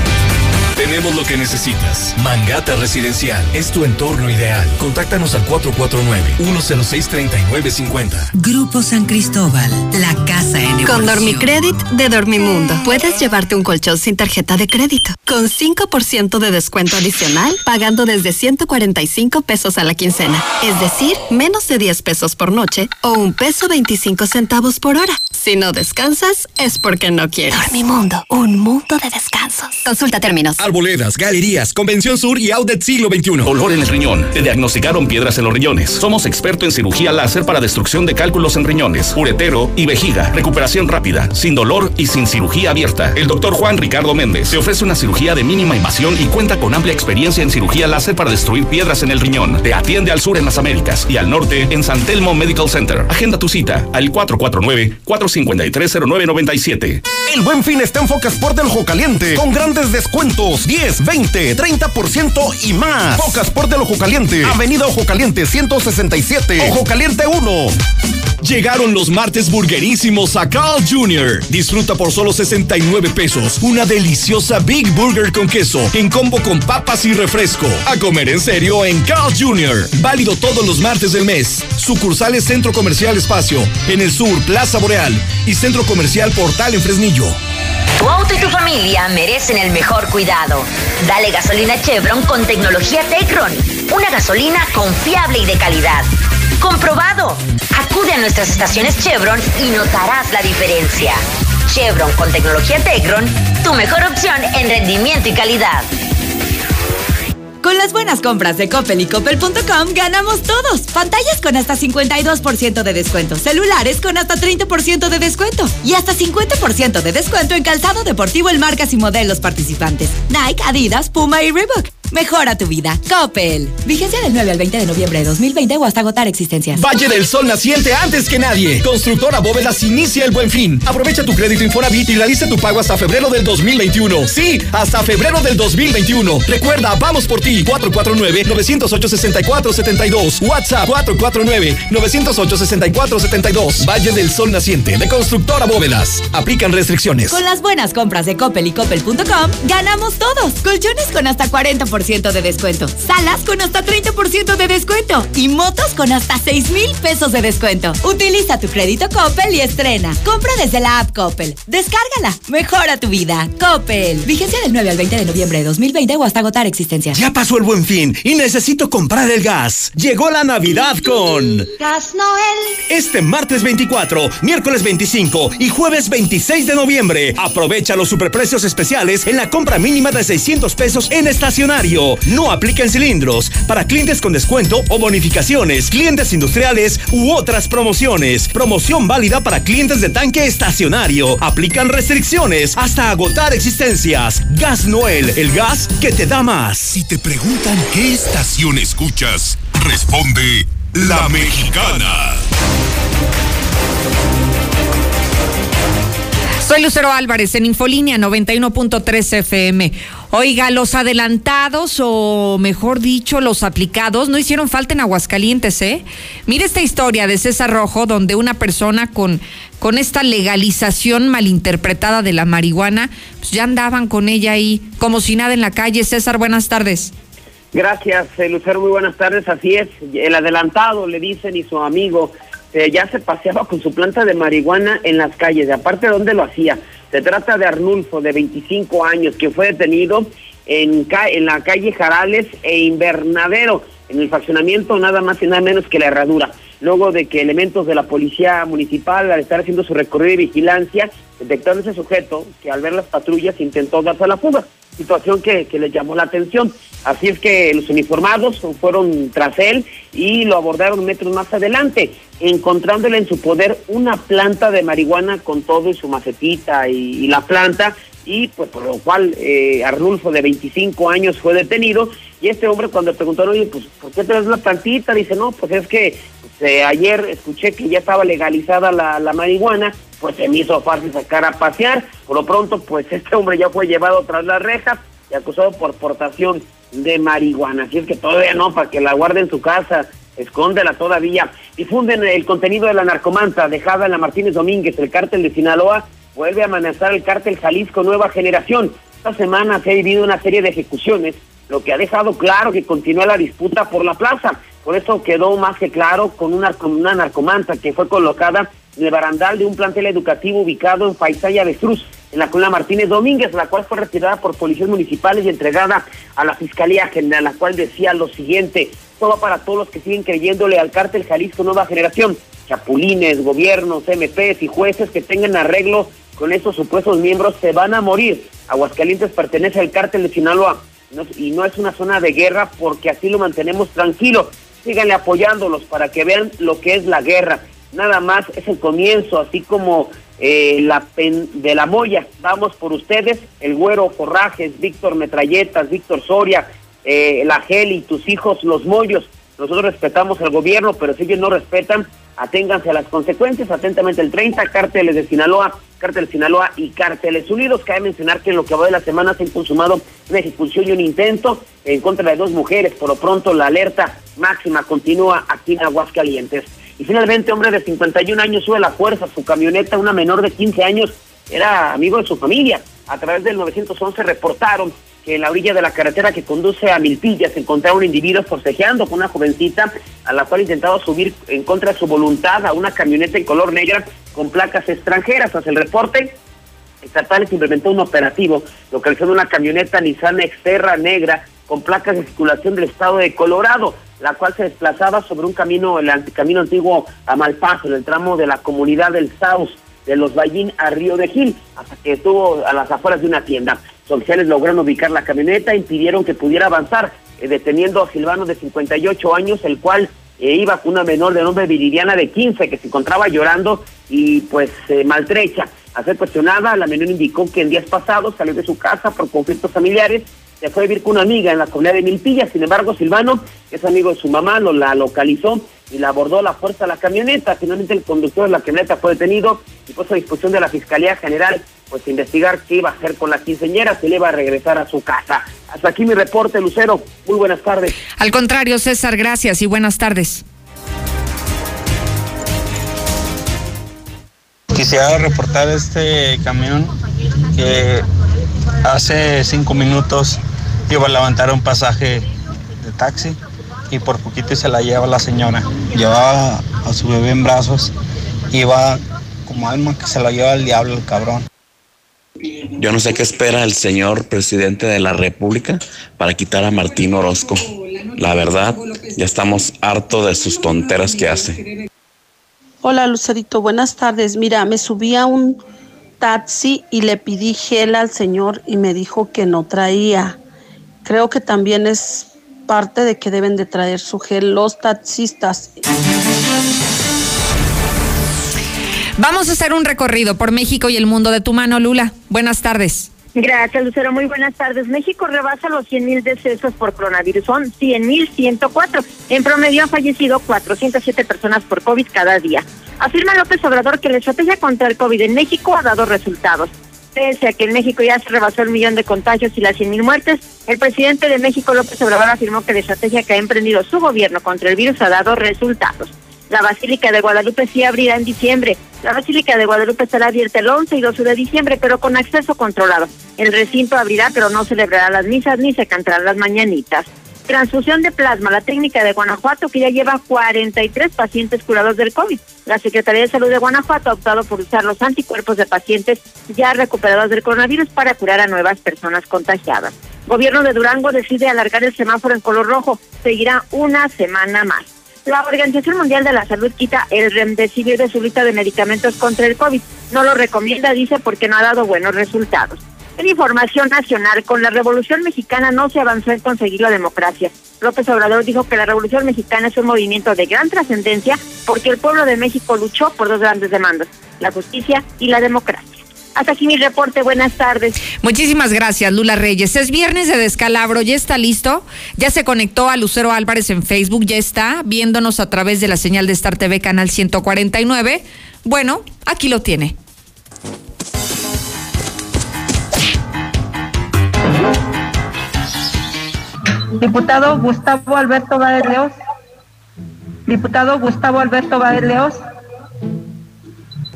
Tenemos lo que necesitas. Mangata Residencial es tu entorno ideal. Contáctanos al 449-106-3950. Grupo San Cristóbal, la casa en Con Dormicredit de Dormimundo, puedes llevarte un colchón sin tarjeta de crédito. Con 5% de descuento adicional, pagando desde 145 pesos a la quincena. Es decir, menos de 10 pesos por noche o un peso 25 centavos por hora. Si no descansas, es porque no quieres. Dormimundo, un mundo de descansos. Consulta términos. Arboledas, galerías, Convención Sur y Outlet Siglo XXI. Dolor en el riñón. Te diagnosticaron piedras en los riñones. Somos expertos en cirugía láser para destrucción de cálculos en riñones, uretero y vejiga. Recuperación rápida, sin dolor y sin cirugía abierta. El doctor Juan Ricardo Méndez te ofrece una cirugía de mínima invasión y cuenta con amplia experiencia en cirugía láser para destruir piedras en el riñón. Te atiende al sur en las Américas y al norte en San Telmo Medical Center. Agenda tu cita al 449-453-0997. El buen fin está en Focasport del Ojo Caliente con grandes descuentos: 10, 20, 30% y más. Focasport del Ojo Caliente, Avenida Ojo Caliente 167, Ojo Caliente 1. Llegaron los martes burguerísimos a Carl Jr. Disfruta por solo 69 pesos una deliciosa Big Burger con queso en combo con papas y refresco. A comer en serio en Carl Jr. Válido todos los martes del mes. Sucursales Centro Comercial Espacio en el sur Plaza Boreal y Centro Comercial Portal en Fresnillo. Tu auto y tu familia merecen el mejor cuidado. Dale gasolina Chevron con tecnología Tecron. Una gasolina confiable y de calidad. Comprobado. Acude a nuestras estaciones Chevron y notarás la diferencia. Chevron con tecnología Tecron, tu mejor opción en rendimiento y calidad. Con las buenas compras de Coppel y Coppel.com ganamos todos. Pantallas con hasta 52% de descuento. Celulares con hasta 30% de descuento. Y hasta 50% de descuento en calzado deportivo en marcas y modelos participantes. Nike, Adidas, Puma y Reebok. Mejora tu vida. Coppel. Vigencia del 9 al 20 de noviembre de 2020 o hasta agotar existencias. Valle del Sol naciente antes que nadie. Constructora Bóvedas inicia el buen fin. Aprovecha tu crédito Infonavit y realiza tu pago hasta febrero del 2021. Sí, hasta febrero del 2021. Recuerda, vamos por ti. 449-908-6472. WhatsApp 449-908-6472. Valle del Sol naciente de Constructora Bóvedas. Aplican restricciones. Con las buenas compras de Coppel y Coppel.com ganamos todos. Colchones con hasta 40% de descuento. Salas con hasta 30% de descuento. Y motos con hasta 6 mil pesos de descuento. Utiliza tu crédito Coppel y estrena. Compra desde la app Coppel. Descárgala. Mejora tu vida. Coppel. Vigencia del 9 al 20 de noviembre de 2020 o hasta agotar existencias. Ya pasó el buen fin y necesito comprar el gas. Llegó la Navidad con Gas Noel. Este martes 24, miércoles 25 y jueves 26 de noviembre. Aprovecha los superprecios especiales en la compra mínima de 600 pesos en estacionario. No apliquen cilindros para clientes con descuento o bonificaciones, clientes industriales u otras promociones. Promoción válida para clientes de tanque estacionario. Aplican restricciones hasta agotar existencias. Gas Noel, el gas que te da más. Si te preguntan qué estación escuchas, responde La Mexicana. Soy Lucero Álvarez en Infolínea 91.3 FM. Oiga, los adelantados o mejor dicho, los aplicados no hicieron falta en Aguascalientes, ¿eh? Mire esta historia de César Rojo donde una persona con, con esta legalización malinterpretada de la marihuana, pues ya andaban con ella ahí como si nada en la calle. César, buenas tardes. Gracias, eh, Lucero, muy buenas tardes. Así es, el adelantado, le dicen, y su amigo eh, ya se paseaba con su planta de marihuana en las calles. Y aparte, ¿dónde lo hacía? Se trata de Arnulfo, de 25 años, que fue detenido en, ca en la calle Jarales e Invernadero, en el fraccionamiento nada más y nada menos que la herradura. Luego de que elementos de la policía municipal, al estar haciendo su recorrido de vigilancia, detectaron ese sujeto que al ver las patrullas intentó darse a la fuga situación que, que les llamó la atención. Así es que los uniformados fueron tras él y lo abordaron metros más adelante, encontrándole en su poder una planta de marihuana con todo y su macetita y, y la planta, y pues por lo cual eh, Arnulfo de 25 años fue detenido y este hombre cuando le preguntaron, oye, pues ¿por qué traes la plantita? Dice, no, pues es que eh, ayer escuché que ya estaba legalizada la, la marihuana, pues se me hizo fácil sacar a pasear, por lo pronto pues este hombre ya fue llevado tras las rejas y acusado por portación de marihuana, así es que todavía no, para que la guarde en su casa, escóndela todavía, difunden el contenido de la narcomanta dejada en la Martínez Domínguez, el cártel de Sinaloa, vuelve a amenazar el cártel Jalisco Nueva Generación. Esta semana se ha vivido una serie de ejecuciones, lo que ha dejado claro que continúa la disputa por la plaza. Por eso quedó más que claro con una, con una narcomanta que fue colocada en el barandal de un plantel educativo ubicado en Paisaya de Cruz, en la Cuna Martínez Domínguez, la cual fue retirada por policías municipales y entregada a la Fiscalía General, la cual decía lo siguiente, todo para todos los que siguen creyéndole al cártel Jalisco Nueva Generación, chapulines, gobiernos, MPs y jueces que tengan arreglo con estos supuestos miembros se van a morir. Aguascalientes pertenece al cártel de Sinaloa y no es una zona de guerra porque así lo mantenemos tranquilo. Síganle apoyándolos para que vean lo que es la guerra. Nada más es el comienzo, así como eh, la de la Moya. Vamos por ustedes, el Güero Forrajes, Víctor Metralletas, Víctor Soria, eh, la Gel y tus hijos, los Moyos. Nosotros respetamos al gobierno, pero si ellos no respetan, aténganse a las consecuencias. Atentamente el 30, cárteles de Sinaloa, cártel Sinaloa y cárteles unidos. Cabe mencionar que en lo que va de la semana se han consumado una ejecución y un intento en contra de dos mujeres. Por lo pronto, la alerta máxima continúa aquí en Aguascalientes. Y finalmente, hombre de 51 años sube la fuerza su camioneta, una menor de 15 años, era amigo de su familia. A través del 911 reportaron en la orilla de la carretera que conduce a Milpilla se encontraba un individuo forcejeando con una jovencita a la cual intentaba subir en contra de su voluntad a una camioneta en color negra con placas extranjeras. Tras el reporte, estatales implementó un operativo localizando una camioneta Nissan Exterra negra con placas de circulación del estado de Colorado, la cual se desplazaba sobre un camino, el camino antiguo a Malpaso, en el tramo de la comunidad del Saus de los Ballín a Río de Gil, hasta que estuvo a las afueras de una tienda. Oficiales lograron ubicar la camioneta, impidieron que pudiera avanzar, eh, deteniendo a Silvano de 58 años, el cual eh, iba con una menor de nombre Viridiana de 15, que se encontraba llorando y pues maltrecha. A ser cuestionada, la menor indicó que en días pasados salió de su casa por conflictos familiares se fue a vivir con una amiga en la comunidad de Milpilla. Sin embargo, Silvano, que es amigo de su mamá, lo la localizó y la abordó a la fuerza de la camioneta. Finalmente, el conductor de la camioneta fue detenido y puso a disposición de la Fiscalía General pues investigar qué iba a hacer con la quinceñera, si le iba a regresar a su casa. Hasta aquí mi reporte, Lucero. Muy buenas tardes. Al contrario, César, gracias y buenas tardes. Quisiera reportar este camión que hace cinco minutos iba a levantar un pasaje de taxi y por poquito se la lleva la señora. Llevaba a su bebé en brazos, iba como alma que se la lleva el diablo el cabrón. Yo no sé qué espera el señor presidente de la República para quitar a Martín Orozco. La verdad, ya estamos hartos de sus tonteras que hace. Hola Lucerito, buenas tardes. Mira, me subí a un taxi y le pedí gel al señor y me dijo que no traía. Creo que también es parte de que deben de traer su gel los taxistas. Vamos a hacer un recorrido por México y el mundo de tu mano, Lula. Buenas tardes. Gracias, Lucero. Muy buenas tardes. México rebasa los 100 mil decesos por coronavirus. Son 100 mil 104. En promedio han fallecido 407 personas por COVID cada día. Afirma López Obrador que la estrategia contra el COVID en México ha dado resultados. Pese a que en México ya se rebasó el millón de contagios y las 100 mil muertes, el presidente de México, López Obrador, afirmó que la estrategia que ha emprendido su gobierno contra el virus ha dado resultados. La Basílica de Guadalupe sí abrirá en diciembre. La Basílica de Guadalupe estará abierta el 11 y 12 de diciembre, pero con acceso controlado. El recinto abrirá, pero no celebrará las misas ni se cantarán las mañanitas. Transfusión de plasma, la técnica de Guanajuato que ya lleva 43 pacientes curados del COVID. La Secretaría de Salud de Guanajuato ha optado por usar los anticuerpos de pacientes ya recuperados del coronavirus para curar a nuevas personas contagiadas. Gobierno de Durango decide alargar el semáforo en color rojo. Seguirá una semana más. La Organización Mundial de la Salud quita el remdesivir de su lista de medicamentos contra el COVID. No lo recomienda, dice, porque no ha dado buenos resultados. En información nacional, con la Revolución Mexicana no se avanzó en conseguir la democracia. López Obrador dijo que la Revolución Mexicana es un movimiento de gran trascendencia porque el pueblo de México luchó por dos grandes demandas, la justicia y la democracia. Hasta aquí mi reporte. Buenas tardes. Muchísimas gracias, Lula Reyes. Es viernes de descalabro. ¿Ya está listo? Ya se conectó a Lucero Álvarez en Facebook. Ya está viéndonos a través de la señal de Star TV Canal 149. Bueno, aquí lo tiene. Diputado Gustavo Alberto Báez Leos. Diputado Gustavo Alberto Báez Leos.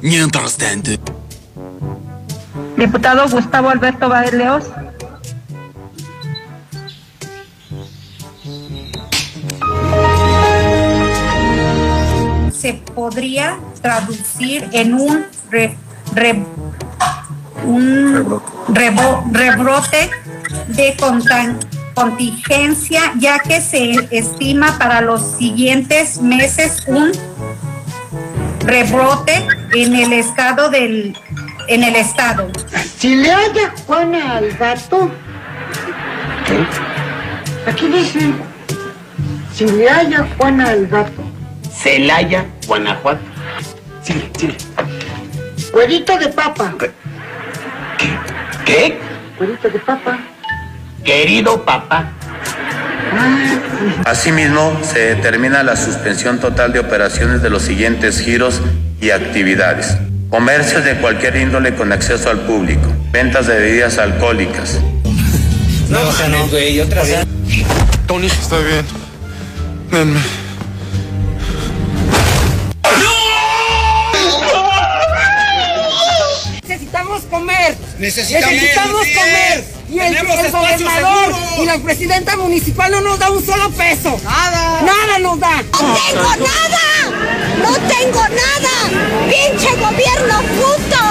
Mientras tanto. Diputado Gustavo Alberto Báez Leos. Se podría traducir en un, un rebrote de contingencia, ya que se estima para los siguientes meses un rebrote en el estado del en el estado. Si le haya Juana al gato. Aquí dice. Si le haya Juana al gato. Celaya, Guanajuato. Sí, sí. Cuerito de papa. ¿Qué? Cuerito de papa. Querido papá. Asimismo, se determina la suspensión total de operaciones de los siguientes giros y actividades. Comercios de cualquier índole con acceso al público. Ventas de bebidas alcohólicas. No, no, güey, otra vez. Tony. Está bien. Denme. Necesitamos comer. Necesitamos- Necesitamos comer. Y el, el gobernador seguro. y la presidenta municipal no nos da un solo peso. Nada. Nada nos da. ¡No tengo nada! ¡No tengo nada! ¡Pinche gobierno puto!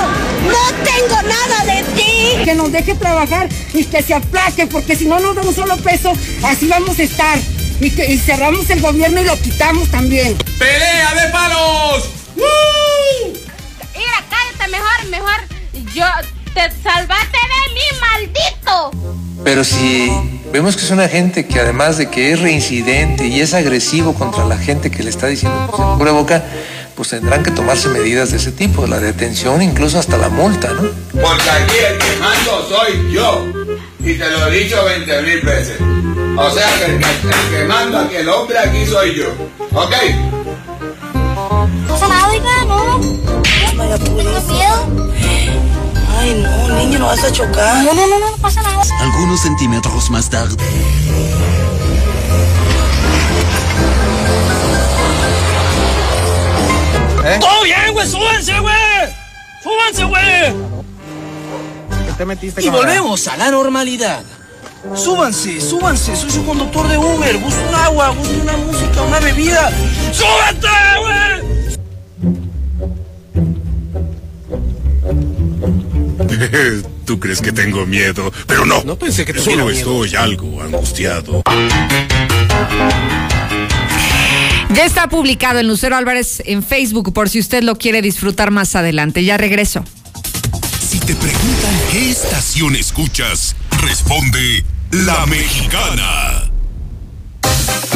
¡No tengo nada de ti! Que nos deje trabajar y que se aplaque, porque si no nos da un solo peso, así vamos a estar. Y, que, y cerramos el gobierno y lo quitamos también. ¡Pelea de palos! Mira, cállate mejor, mejor. Yo te salvaste de mí, maldito. Pero si vemos que es una gente que además de que es reincidente y es agresivo contra la gente que le está diciendo que se cubre boca, pues tendrán que tomarse medidas de ese tipo, la detención, incluso hasta la multa, ¿no? Porque aquí el que mando soy yo. Y te lo he dicho 20 mil veces. O sea que el que, el que manda aquí, el hombre aquí soy yo. ¿Ok? ¿No pasa nada, oiga? ¿No? ¿Tengo miedo? Ay, no, niño, no vas a chocar. No, no, no, no, no pasa nada. Algunos centímetros más tarde. ¡Todo bien, güey! ¡Súbanse, güey! ¡Súbanse, güey! ¿Qué te metiste, Y volvemos a la normalidad. Súbanse, súbanse, soy su conductor de Uber. Busco un agua, busco una música, una bebida. ¡Súbete, güey! Tú crees que tengo miedo, pero no. No pensé que Solo miedo. estoy algo angustiado. Ya está publicado en Lucero Álvarez en Facebook por si usted lo quiere disfrutar más adelante. Ya regreso. Si te preguntan qué estación escuchas, responde La Mexicana.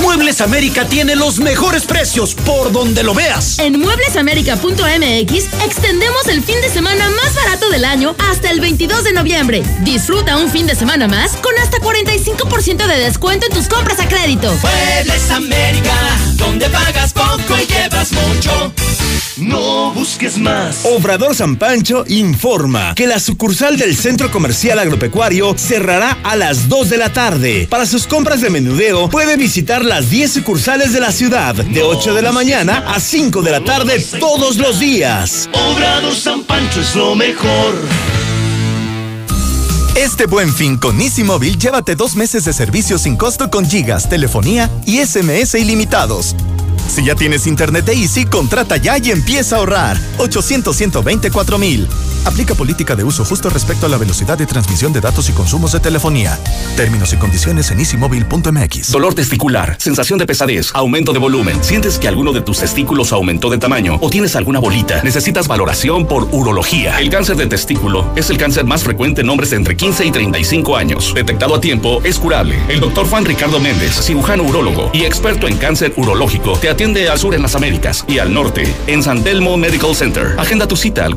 Muebles América tiene los mejores precios por donde lo veas. En mueblesamerica.mx extendemos el fin de semana más barato del año hasta el 22 de noviembre. Disfruta un fin de semana más con hasta 45% de descuento en tus compras a crédito. Muebles América, donde pagas poco y llevas mucho. No busques más. Obrador San Pancho informa que la sucursal del Centro Comercial Agropecuario cerrará a las 2 de la tarde. Para sus compras de menudeo, puede visitar las 10 sucursales de la ciudad de 8 de la mañana a 5 de la tarde todos los días. Obrador San Pancho es lo mejor. Este buen fin con Easy Móvil, llévate dos meses de servicio sin costo con gigas, telefonía y SMS ilimitados. Si ya tienes internet de Easy, contrata ya y empieza a ahorrar. 800 124 mil. Aplica política de uso justo respecto a la velocidad de transmisión de datos y consumos de telefonía. Términos y condiciones en easymóvil.mx. Dolor testicular, sensación de pesadez, aumento de volumen. ¿Sientes que alguno de tus testículos aumentó de tamaño o tienes alguna bolita? Necesitas valoración por urología. El cáncer de testículo es el cáncer más frecuente en hombres entre 15 y 35 años. Detectado a tiempo, es curable. El doctor Juan Ricardo Méndez, cirujano urólogo y experto en cáncer urológico, te atiende al sur en las Américas y al norte en San Telmo Medical Center. Agenda tu cita al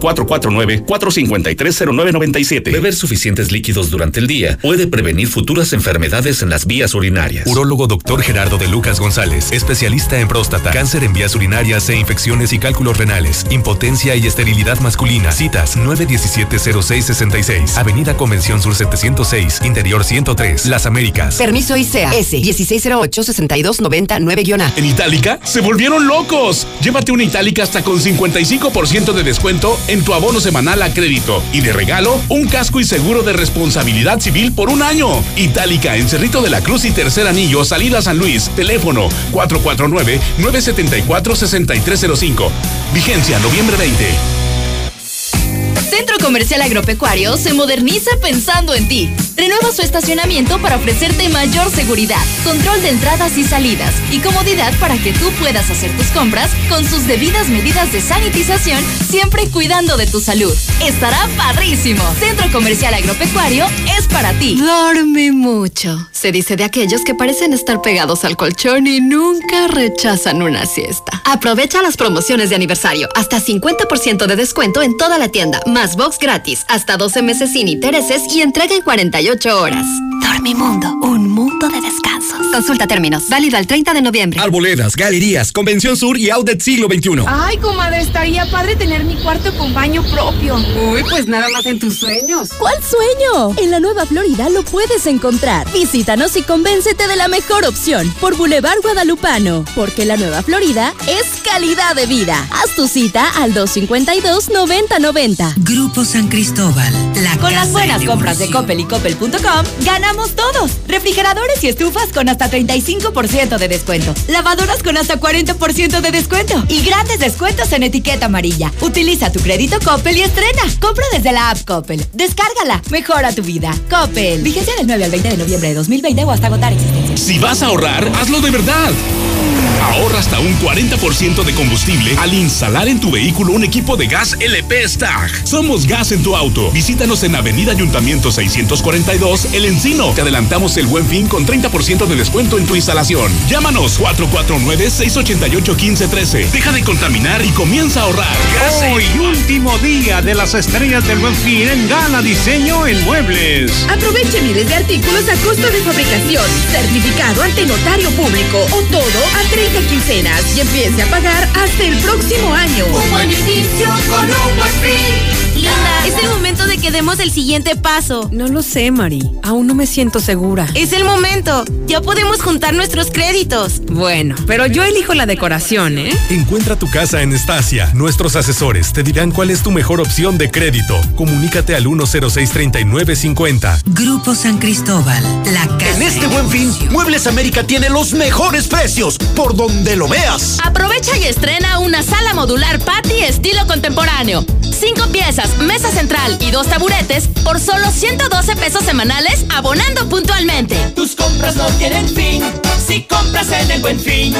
449-453-0997. Beber suficientes líquidos durante el día puede prevenir futuras enfermedades en las vías urinarias. Urólogo Dr. Gerardo de Lucas González, especialista en próstata, cáncer en vías urinarias e infecciones y cálculos renales, impotencia y esterilidad masculina. Citas 917-0666, Avenida Convención Sur 706, Interior 103, Las Américas. Permiso ICEA S 1608-6299-A. En Itálica se volvieron locos. Llévate una Itálica hasta con 55% de descuento en tu abono semanal a crédito. Y de regalo, un casco y seguro de responsabilidad civil por un año. Itálica en Cerrito de la Cruz y Tercer Anillo, salida San Luis. Teléfono 449-974-6305. Vigencia noviembre 20. Centro Comercial Agropecuario se moderniza pensando en ti. Renueva su estacionamiento para ofrecerte mayor seguridad, control de entradas y salidas y comodidad para que tú puedas hacer tus compras con sus debidas medidas de sanitización, siempre cuidando de tu salud. Estará padrísimo. Centro Comercial Agropecuario es para ti. Dorme mucho. Se dice de aquellos que parecen estar pegados al colchón y nunca rechazan una siesta. Aprovecha las promociones de aniversario. Hasta 50% de descuento en toda la tienda. Más box gratis. Hasta 12 meses sin intereses y entrega en 48 horas. Dormimundo, un mundo de descansos. Consulta términos. Válido al 30 de noviembre. Arboledas, galerías, Convención Sur y Outlet Siglo XXI. Ay, comadre, estaría padre tener mi cuarto con baño propio. Uy, pues nada más en tus sueños. ¿Cuál sueño? En la Nueva Florida lo puedes encontrar. Visítanos y convéncete de la mejor opción por Boulevard Guadalupano. Porque la Nueva Florida es calidad de vida. Haz tu cita al 252-9090. Grupo San Cristóbal. La Con las buenas de compras de Coppel y Coppel.com, ganamos todos. Refrigeradores y estufas con hasta 35% de descuento. Lavadoras con hasta 40% de descuento. Y grandes descuentos en etiqueta amarilla. Utiliza tu crédito Coppel y estrena. Compra desde la app Coppel. Descárgala. Mejora tu vida. Coppel. Vigencia del 9 al 20 de noviembre de 2020 o hasta agotar existencia. Si vas a ahorrar, hazlo de verdad. Ahorra hasta un 40% de combustible al instalar en tu vehículo un equipo de gas LP Stag. Somos Gas en tu auto. Visítanos en Avenida Ayuntamiento 642, El Encino. Te adelantamos el buen fin con 30% de descuento en tu instalación. Llámanos 449-688-1513. Deja de contaminar y comienza a ahorrar. Gas Hoy, último día de las estrellas del buen fin en Gala Diseño en Muebles. Aproveche miles de artículos a costo de fabricación, certificado ante notario público o todo a 30 quincenas y empiece a pagar hasta el próximo año. Un buen inicio con un buen fin. Linda, Es el momento de que demos el siguiente paso. No lo sé, Mari. Aún no me siento segura. Es el momento. Ya podemos juntar nuestros créditos. Bueno, pero yo elijo la decoración, ¿eh? Encuentra tu casa en Estacia. Nuestros asesores te dirán cuál es tu mejor opción de crédito. Comunícate al 1063950. Grupo San Cristóbal. La casa En este buen fin, Muebles América tiene los mejores precios, por donde lo veas. Aprovecha y estrena una sala modular patio estilo contemporáneo. Cinco piezas, mesa central y dos taburetes por solo 112 pesos semanales abonando puntualmente. Tus compras no tienen fin. Si compras en el buen fin.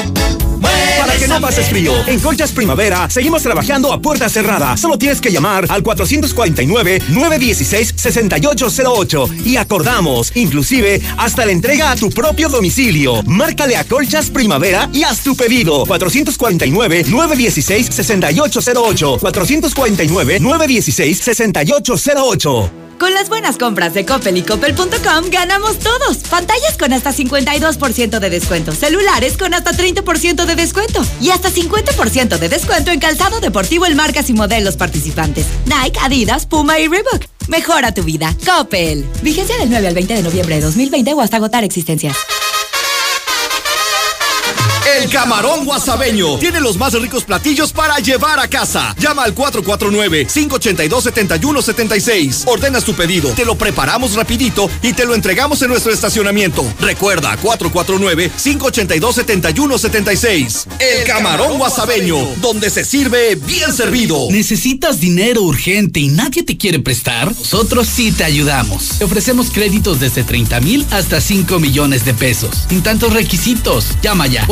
Para que no pases frío, en Colchas Primavera seguimos trabajando a puerta cerrada. Solo tienes que llamar al 449-916-6808 y acordamos, inclusive, hasta la entrega a tu propio domicilio. Márcale a Colchas Primavera y haz tu pedido. 449-916-6808. 449-916-6808. Con las buenas compras de Coppel y Coppel.com ganamos todos. Pantallas con hasta 52% de descuento, celulares con hasta 30% de descuento y hasta 50% de descuento en calzado deportivo en marcas y modelos participantes. Nike, Adidas, Puma y Reebok. Mejora tu vida. Coppel. Vigencia del 9 al 20 de noviembre de 2020 o hasta agotar existencias. El Camarón Guasabeño tiene los más ricos platillos para llevar a casa. Llama al 449-582-7176. Ordenas tu pedido, te lo preparamos rapidito y te lo entregamos en nuestro estacionamiento. Recuerda, 449-582-7176. El Camarón Guasabeño, donde se sirve bien servido. ¿Necesitas dinero urgente y nadie te quiere prestar? Nosotros sí te ayudamos. Te ofrecemos créditos desde 30 mil hasta 5 millones de pesos. Sin tantos requisitos. Llama ya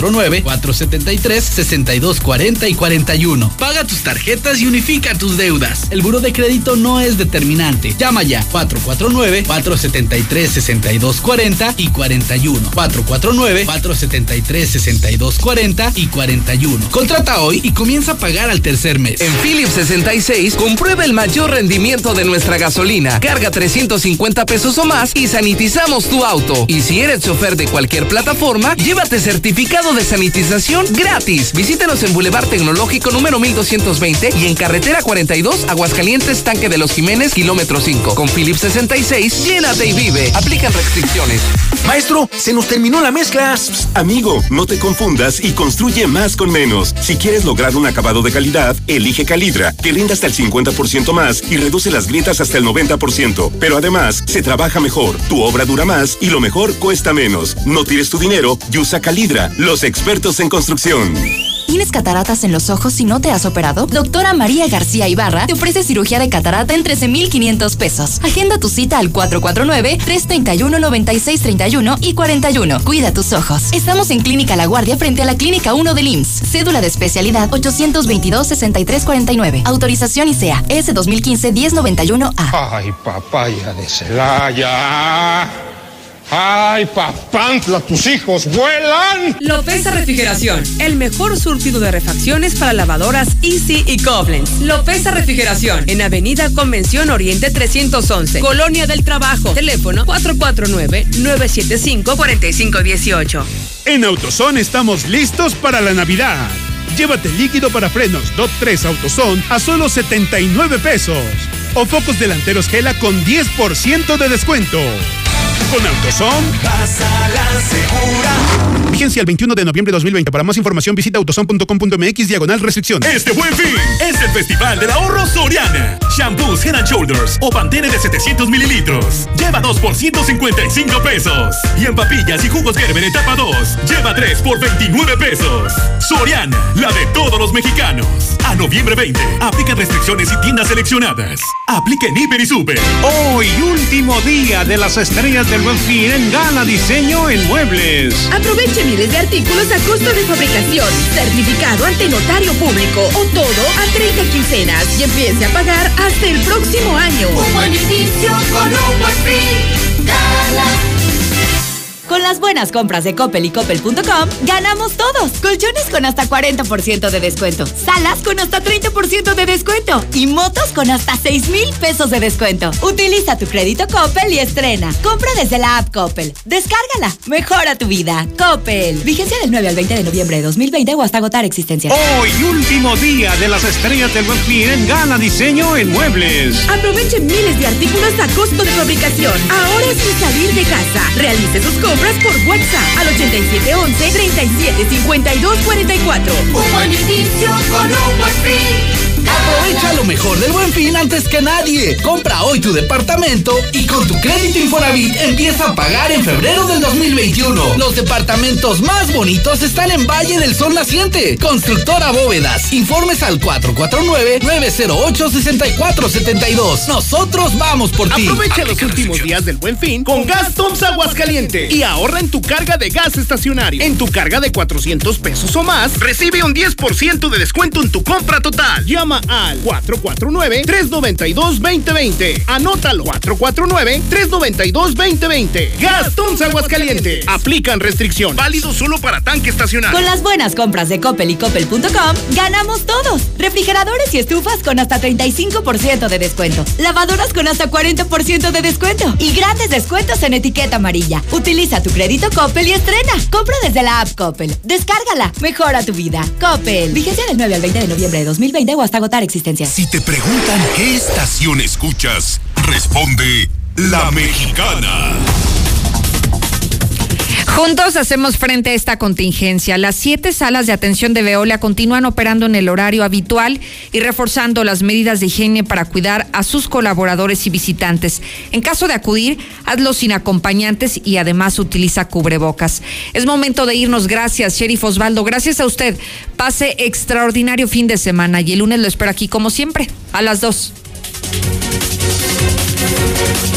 449-473-6240 y 41. Paga tus tarjetas y unifica tus deudas. El buro de crédito no es determinante. Llama ya 449-473-6240 y 41. 449-473-6240 y 41. Contrata hoy y comienza a pagar al tercer mes. En Philips 66, comprueba el mayor rendimiento de nuestra gasolina. Carga 350 pesos o más y sanitizamos tu auto. Y si eres chofer de cualquier plataforma, llévate certificado de sanitización gratis. Visítenos en Boulevard Tecnológico número 1220 y en Carretera 42, Aguascalientes, Tanque de los Jiménez, kilómetro 5. Con Philips 66, llénate y vive. Aplican restricciones. Maestro, se nos terminó la mezcla. Amigo, no te confundas y construye más con menos. Si quieres lograr un acabado de calidad, elige Calidra, que rinde hasta el 50% más y reduce las grietas hasta el 90%. Pero además, se trabaja mejor, tu obra dura más y lo mejor cuesta menos. No tires tu dinero y usa Calidra, los expertos en construcción. ¿Tienes cataratas en los ojos si no te has operado? Doctora María García Ibarra te ofrece cirugía de catarata en 13,500 pesos. Agenda tu cita al 449-331-9631 y 41. Cuida tus ojos. Estamos en Clínica La Guardia frente a la Clínica 1 del IMSS. Cédula de especialidad 822-6349. Autorización ICEA S 2015-1091A. Ay, papaya de Celaya. ¡Ay, papantla! ¡Tus hijos vuelan! Lopeza Refrigeración, el mejor surtido de refacciones para lavadoras Easy y Koblenz. Lopeza Refrigeración, en Avenida Convención Oriente 311, Colonia del Trabajo. Teléfono 449-975-4518. En AutoZone estamos listos para la Navidad. Llévate líquido para frenos DOT 3 AutoZone a solo 79 pesos. O focos delanteros Gela con 10% de descuento. Con AutoZone. Pasa la segura. Vigencia el 21 de noviembre de 2020. Para más información visita autozone.com.mx diagonal restricción. Este buen fin es el Festival del Ahorro Soriana. Shampoos Head and Shoulders o Pantene de 700 mililitros. Lleva 2 por 155 pesos. Y en papillas y jugos Gerber etapa 2. Lleva 3 por 29 pesos. Soriana, la de todos los mexicanos. A noviembre 20. Aplican restricciones y tiendas seleccionadas. Aplica en Hiper y Super. Hoy, último día de las estrellas del buen fin en Gala Diseño en Muebles. Aproveche miles de artículos a costo de fabricación, certificado ante notario público o todo a 30 quincenas y empiece a pagar hasta el próximo año. Un buen inicio con un buen fin. Gala. Con las buenas compras de Coppel y Coppel.com, ganamos todos. Colchones con hasta 40% de descuento. Salas con hasta 30% de descuento. Y motos con hasta 6 mil pesos de descuento. Utiliza tu crédito Coppel y estrena. Compra desde la app Coppel. Descárgala. Mejora tu vida. Coppel. Vigencia del 9 al 20 de noviembre de 2020 o hasta agotar existencias. Hoy, último día de las estrellas del buen fin en Gala Diseño en Muebles. Aproveche miles de artículos a costo de fabricación. Ahora sin salir de casa. Realice sus compras por WhatsApp al 8711 37 52 44. Un buen inicio con un buen fin. Aprovecha lo mejor del buen fin antes que nadie. Compra hoy tu departamento y con tu crédito Infonavit empieza a pagar en febrero del 2021. Los departamentos más bonitos están en Valle del Sol Naciente. Constructora Bóvedas. Informes al 449-908-6472. Nosotros vamos por ti. Aprovecha los últimos días del buen fin con Gas Toms Aguascalientes y ahorra en tu carga de gas estacionario. En tu carga de 400 pesos o más, recibe un 10% de descuento en tu compra total. Llama al 449-392-2020. Anótalo. 449-392-2020. Gas Toms Aguascalientes. Aplican restricción. Válido solo para tanque estacionario. Con las buenas compras de Coppel y Coppel.com, ganamos todos. Refrigeradores y estufas con hasta 35% de descuento. Lavadoras con hasta 40% de descuento. Y grandes descuentos en etiqueta amarilla. Utiliza tu crédito Coppel y estrena. Compra desde la app Coppel. Descárgala. Mejora tu vida. Coppel. Vigencia del 9 al 20 de noviembre de 2020 o hasta agotar existencias. Si te preguntan qué estación escuchas, responde La Mexicana. Juntos hacemos frente a esta contingencia. Las siete salas de atención de Veolia continúan operando en el horario habitual y reforzando las medidas de higiene para cuidar a sus colaboradores y visitantes. En caso de acudir, hazlo sin acompañantes y además utiliza cubrebocas. Es momento de irnos. Gracias, Sheriff Osvaldo. Gracias a usted. Pase extraordinario fin de semana y el lunes lo espero aquí como siempre, a las dos.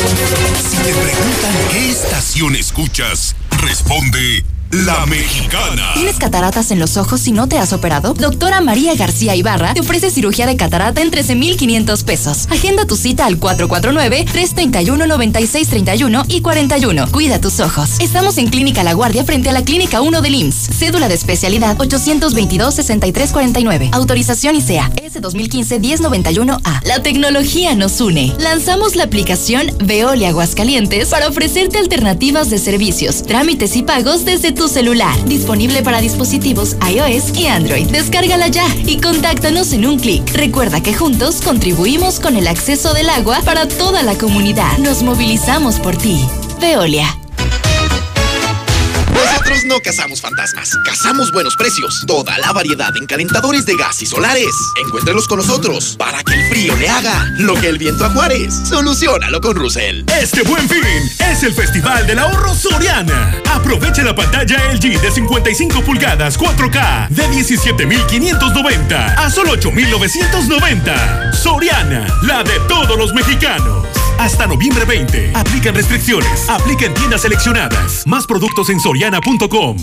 Si te preguntan qué estación escuchas, responde La Mexicana. ¿Tienes cataratas en los ojos si no te has operado? Doctora María García Ibarra te ofrece cirugía de catarata en 13,500 pesos. Agenda tu cita al 449-331-9631 y 41. Cuida tus ojos. Estamos en Clínica La Guardia frente a la Clínica 1 del IMSS. Cédula de especialidad 822-6349. Autorización ICEA S 2015-1091A. La tecnología nos une. Lanzamos la aplicación Veolia Aguascalientes para ofrecerte alternativas de servicios, trámites y pagos desde tu celular. Disponible para dispositivos iOS y Android. Descárgala ya y contáctanos en un clic. Recuerda que juntos contribuimos con el acceso del agua para toda la comunidad. Nos movilizamos por ti. Veolia. Nosotros no cazamos fantasmas, cazamos buenos precios. Toda la variedad en calentadores de gas y solares. Encuéntrelos con nosotros para que el frío le haga lo que el viento a Juárez. Solucionalo con Russell. Este buen fin es el Festival del Ahorro Soriana. Aprovecha la pantalla LG de 55 pulgadas 4K de 17,590 a solo 8,990. Soriana, la de todos los mexicanos. Hasta noviembre 20. Aplican restricciones. Aplica en tiendas seleccionadas. Más productos en soriana.com.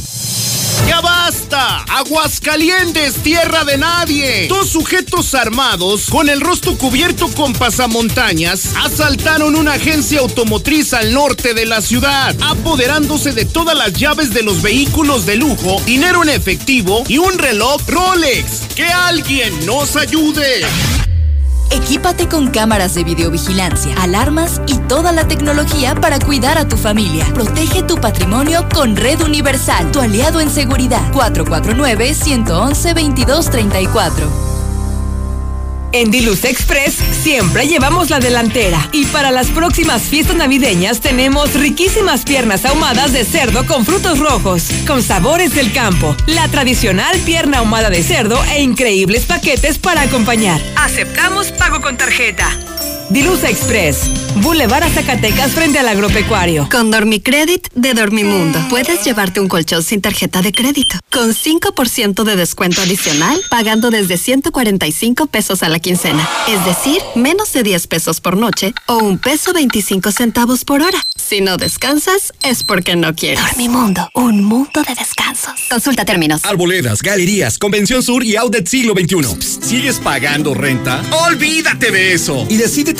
¡Ya basta! Aguascalientes, tierra de nadie. Dos sujetos armados con el rostro cubierto con pasamontañas asaltaron una agencia automotriz al norte de la ciudad, apoderándose de todas las llaves de los vehículos de lujo, dinero en efectivo y un reloj Rolex. ¡Que alguien nos ayude! Equípate con cámaras de videovigilancia, alarmas y toda la tecnología para cuidar a tu familia. Protege tu patrimonio con Red Universal, tu aliado en seguridad. 449-111-2234. En Diluz Express siempre llevamos la delantera y para las próximas fiestas navideñas tenemos riquísimas piernas ahumadas de cerdo con frutos rojos, con sabores del campo, la tradicional pierna ahumada de cerdo e increíbles paquetes para acompañar. Aceptamos pago con tarjeta. Dilusa Express, Boulevard a Zacatecas frente al agropecuario. Con Dormicredit de Dormimundo, puedes llevarte un colchón sin tarjeta de crédito, con 5% de descuento adicional, pagando desde 145 pesos a la quincena. Es decir, menos de 10 pesos por noche o un peso 25 centavos por hora. Si no descansas, es porque no quieres. Dormimundo, un mundo de descansos. Consulta términos. Arboledas, galerías, Convención Sur y Outlet Siglo XXI. ¿Sigues pagando renta? ¡Olvídate de eso! Y decídete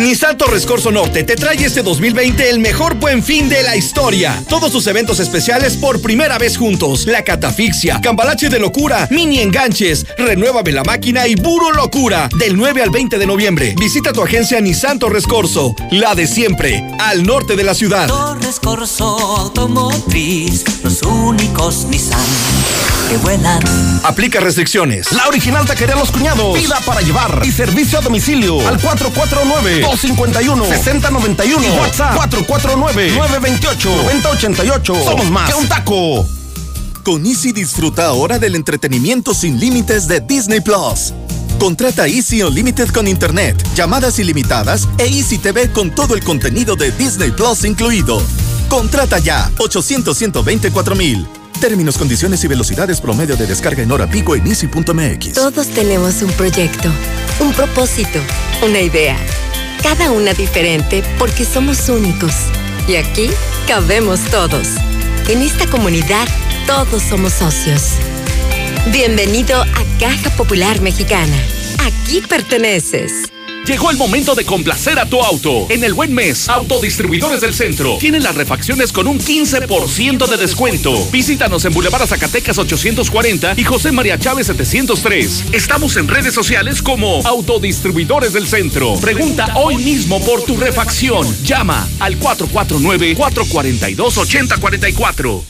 Nissan Torres Norte te trae este 2020 el mejor buen fin de la historia. Todos sus eventos especiales por primera vez juntos. La catafixia, cambalache de locura, mini enganches, renuévame la máquina y puro locura. Del 9 al 20 de noviembre. Visita tu agencia Nissan Torres la de siempre, al norte de la ciudad. Torres Corso Automotriz, los únicos Nissan que vuelan. Aplica restricciones. La original taquería Los Cuñados. Pida para llevar y servicio a domicilio al 449 251 6091 y WhatsApp 449 928 9088. Somos más que un taco. Con Easy disfruta ahora del entretenimiento sin límites de Disney Plus. Contrata Easy Unlimited con Internet, llamadas ilimitadas e Easy TV con todo el contenido de Disney Plus incluido. Contrata ya 800 124 mil. Términos, condiciones y velocidades promedio de descarga en hora pico en easy.mx. Todos tenemos un proyecto, un propósito, una idea. Cada una diferente porque somos únicos. Y aquí cabemos todos. En esta comunidad todos somos socios. Bienvenido a Caja Popular Mexicana. Aquí perteneces. Llegó el momento de complacer a tu auto. En el buen mes, Autodistribuidores del Centro tienen las refacciones con un 15% de descuento. Visítanos en Boulevard Zacatecas 840 y José María Chávez 703. Estamos en redes sociales como Autodistribuidores del Centro. Pregunta hoy mismo por tu refacción. Llama al 449-442-8044.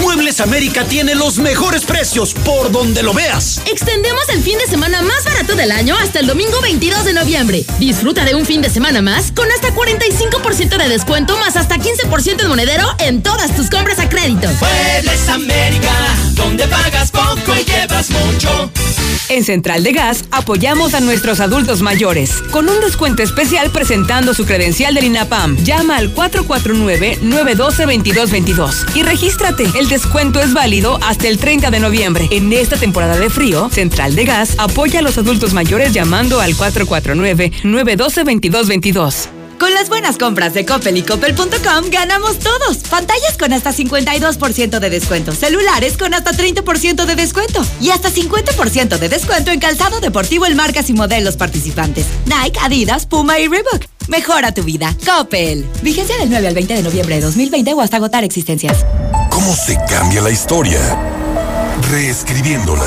Muebles América tiene los mejores precios por donde lo veas. Extendemos el fin de semana más barato del año hasta el domingo 22 de noviembre. Disfruta de un fin de semana más con hasta 45% de descuento más hasta 15% de monedero en todas tus compras a crédito. Muebles América, donde pagas poco y llevas mucho. En Central de Gas apoyamos a nuestros adultos mayores con un descuento especial presentando su credencial del INAPAM. Llama al 449-912-2222 y regístrate. El descuento es válido hasta el 30 de noviembre. En esta temporada de frío, Central de Gas apoya a los adultos mayores llamando al 449-912-2222. Con las buenas compras de Coppel y Coppel.com ganamos todos. Pantallas con hasta 52% de descuento, celulares con hasta 30% de descuento y hasta 50% de descuento en calzado deportivo en marcas y modelos participantes. Nike, Adidas, Puma y Reebok. Mejora tu vida. Coppel. Vigencia del 9 al 20 de noviembre de 2020 o hasta agotar existencias. ¿Cómo se cambia la historia? Reescribiéndola.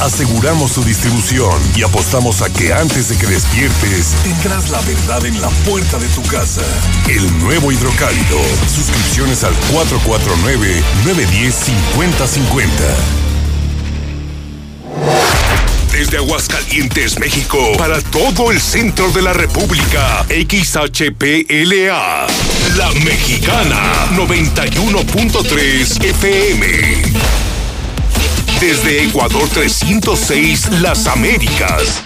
Aseguramos su distribución y apostamos a que antes de que despiertes tendrás la verdad en la puerta de tu casa. El nuevo hidrocálido. Suscripciones al 449-910-5050. Desde Aguascalientes, México, para todo el centro de la República, XHPLA, La Mexicana, 91.3 FM. Desde Ecuador 306, Las Américas.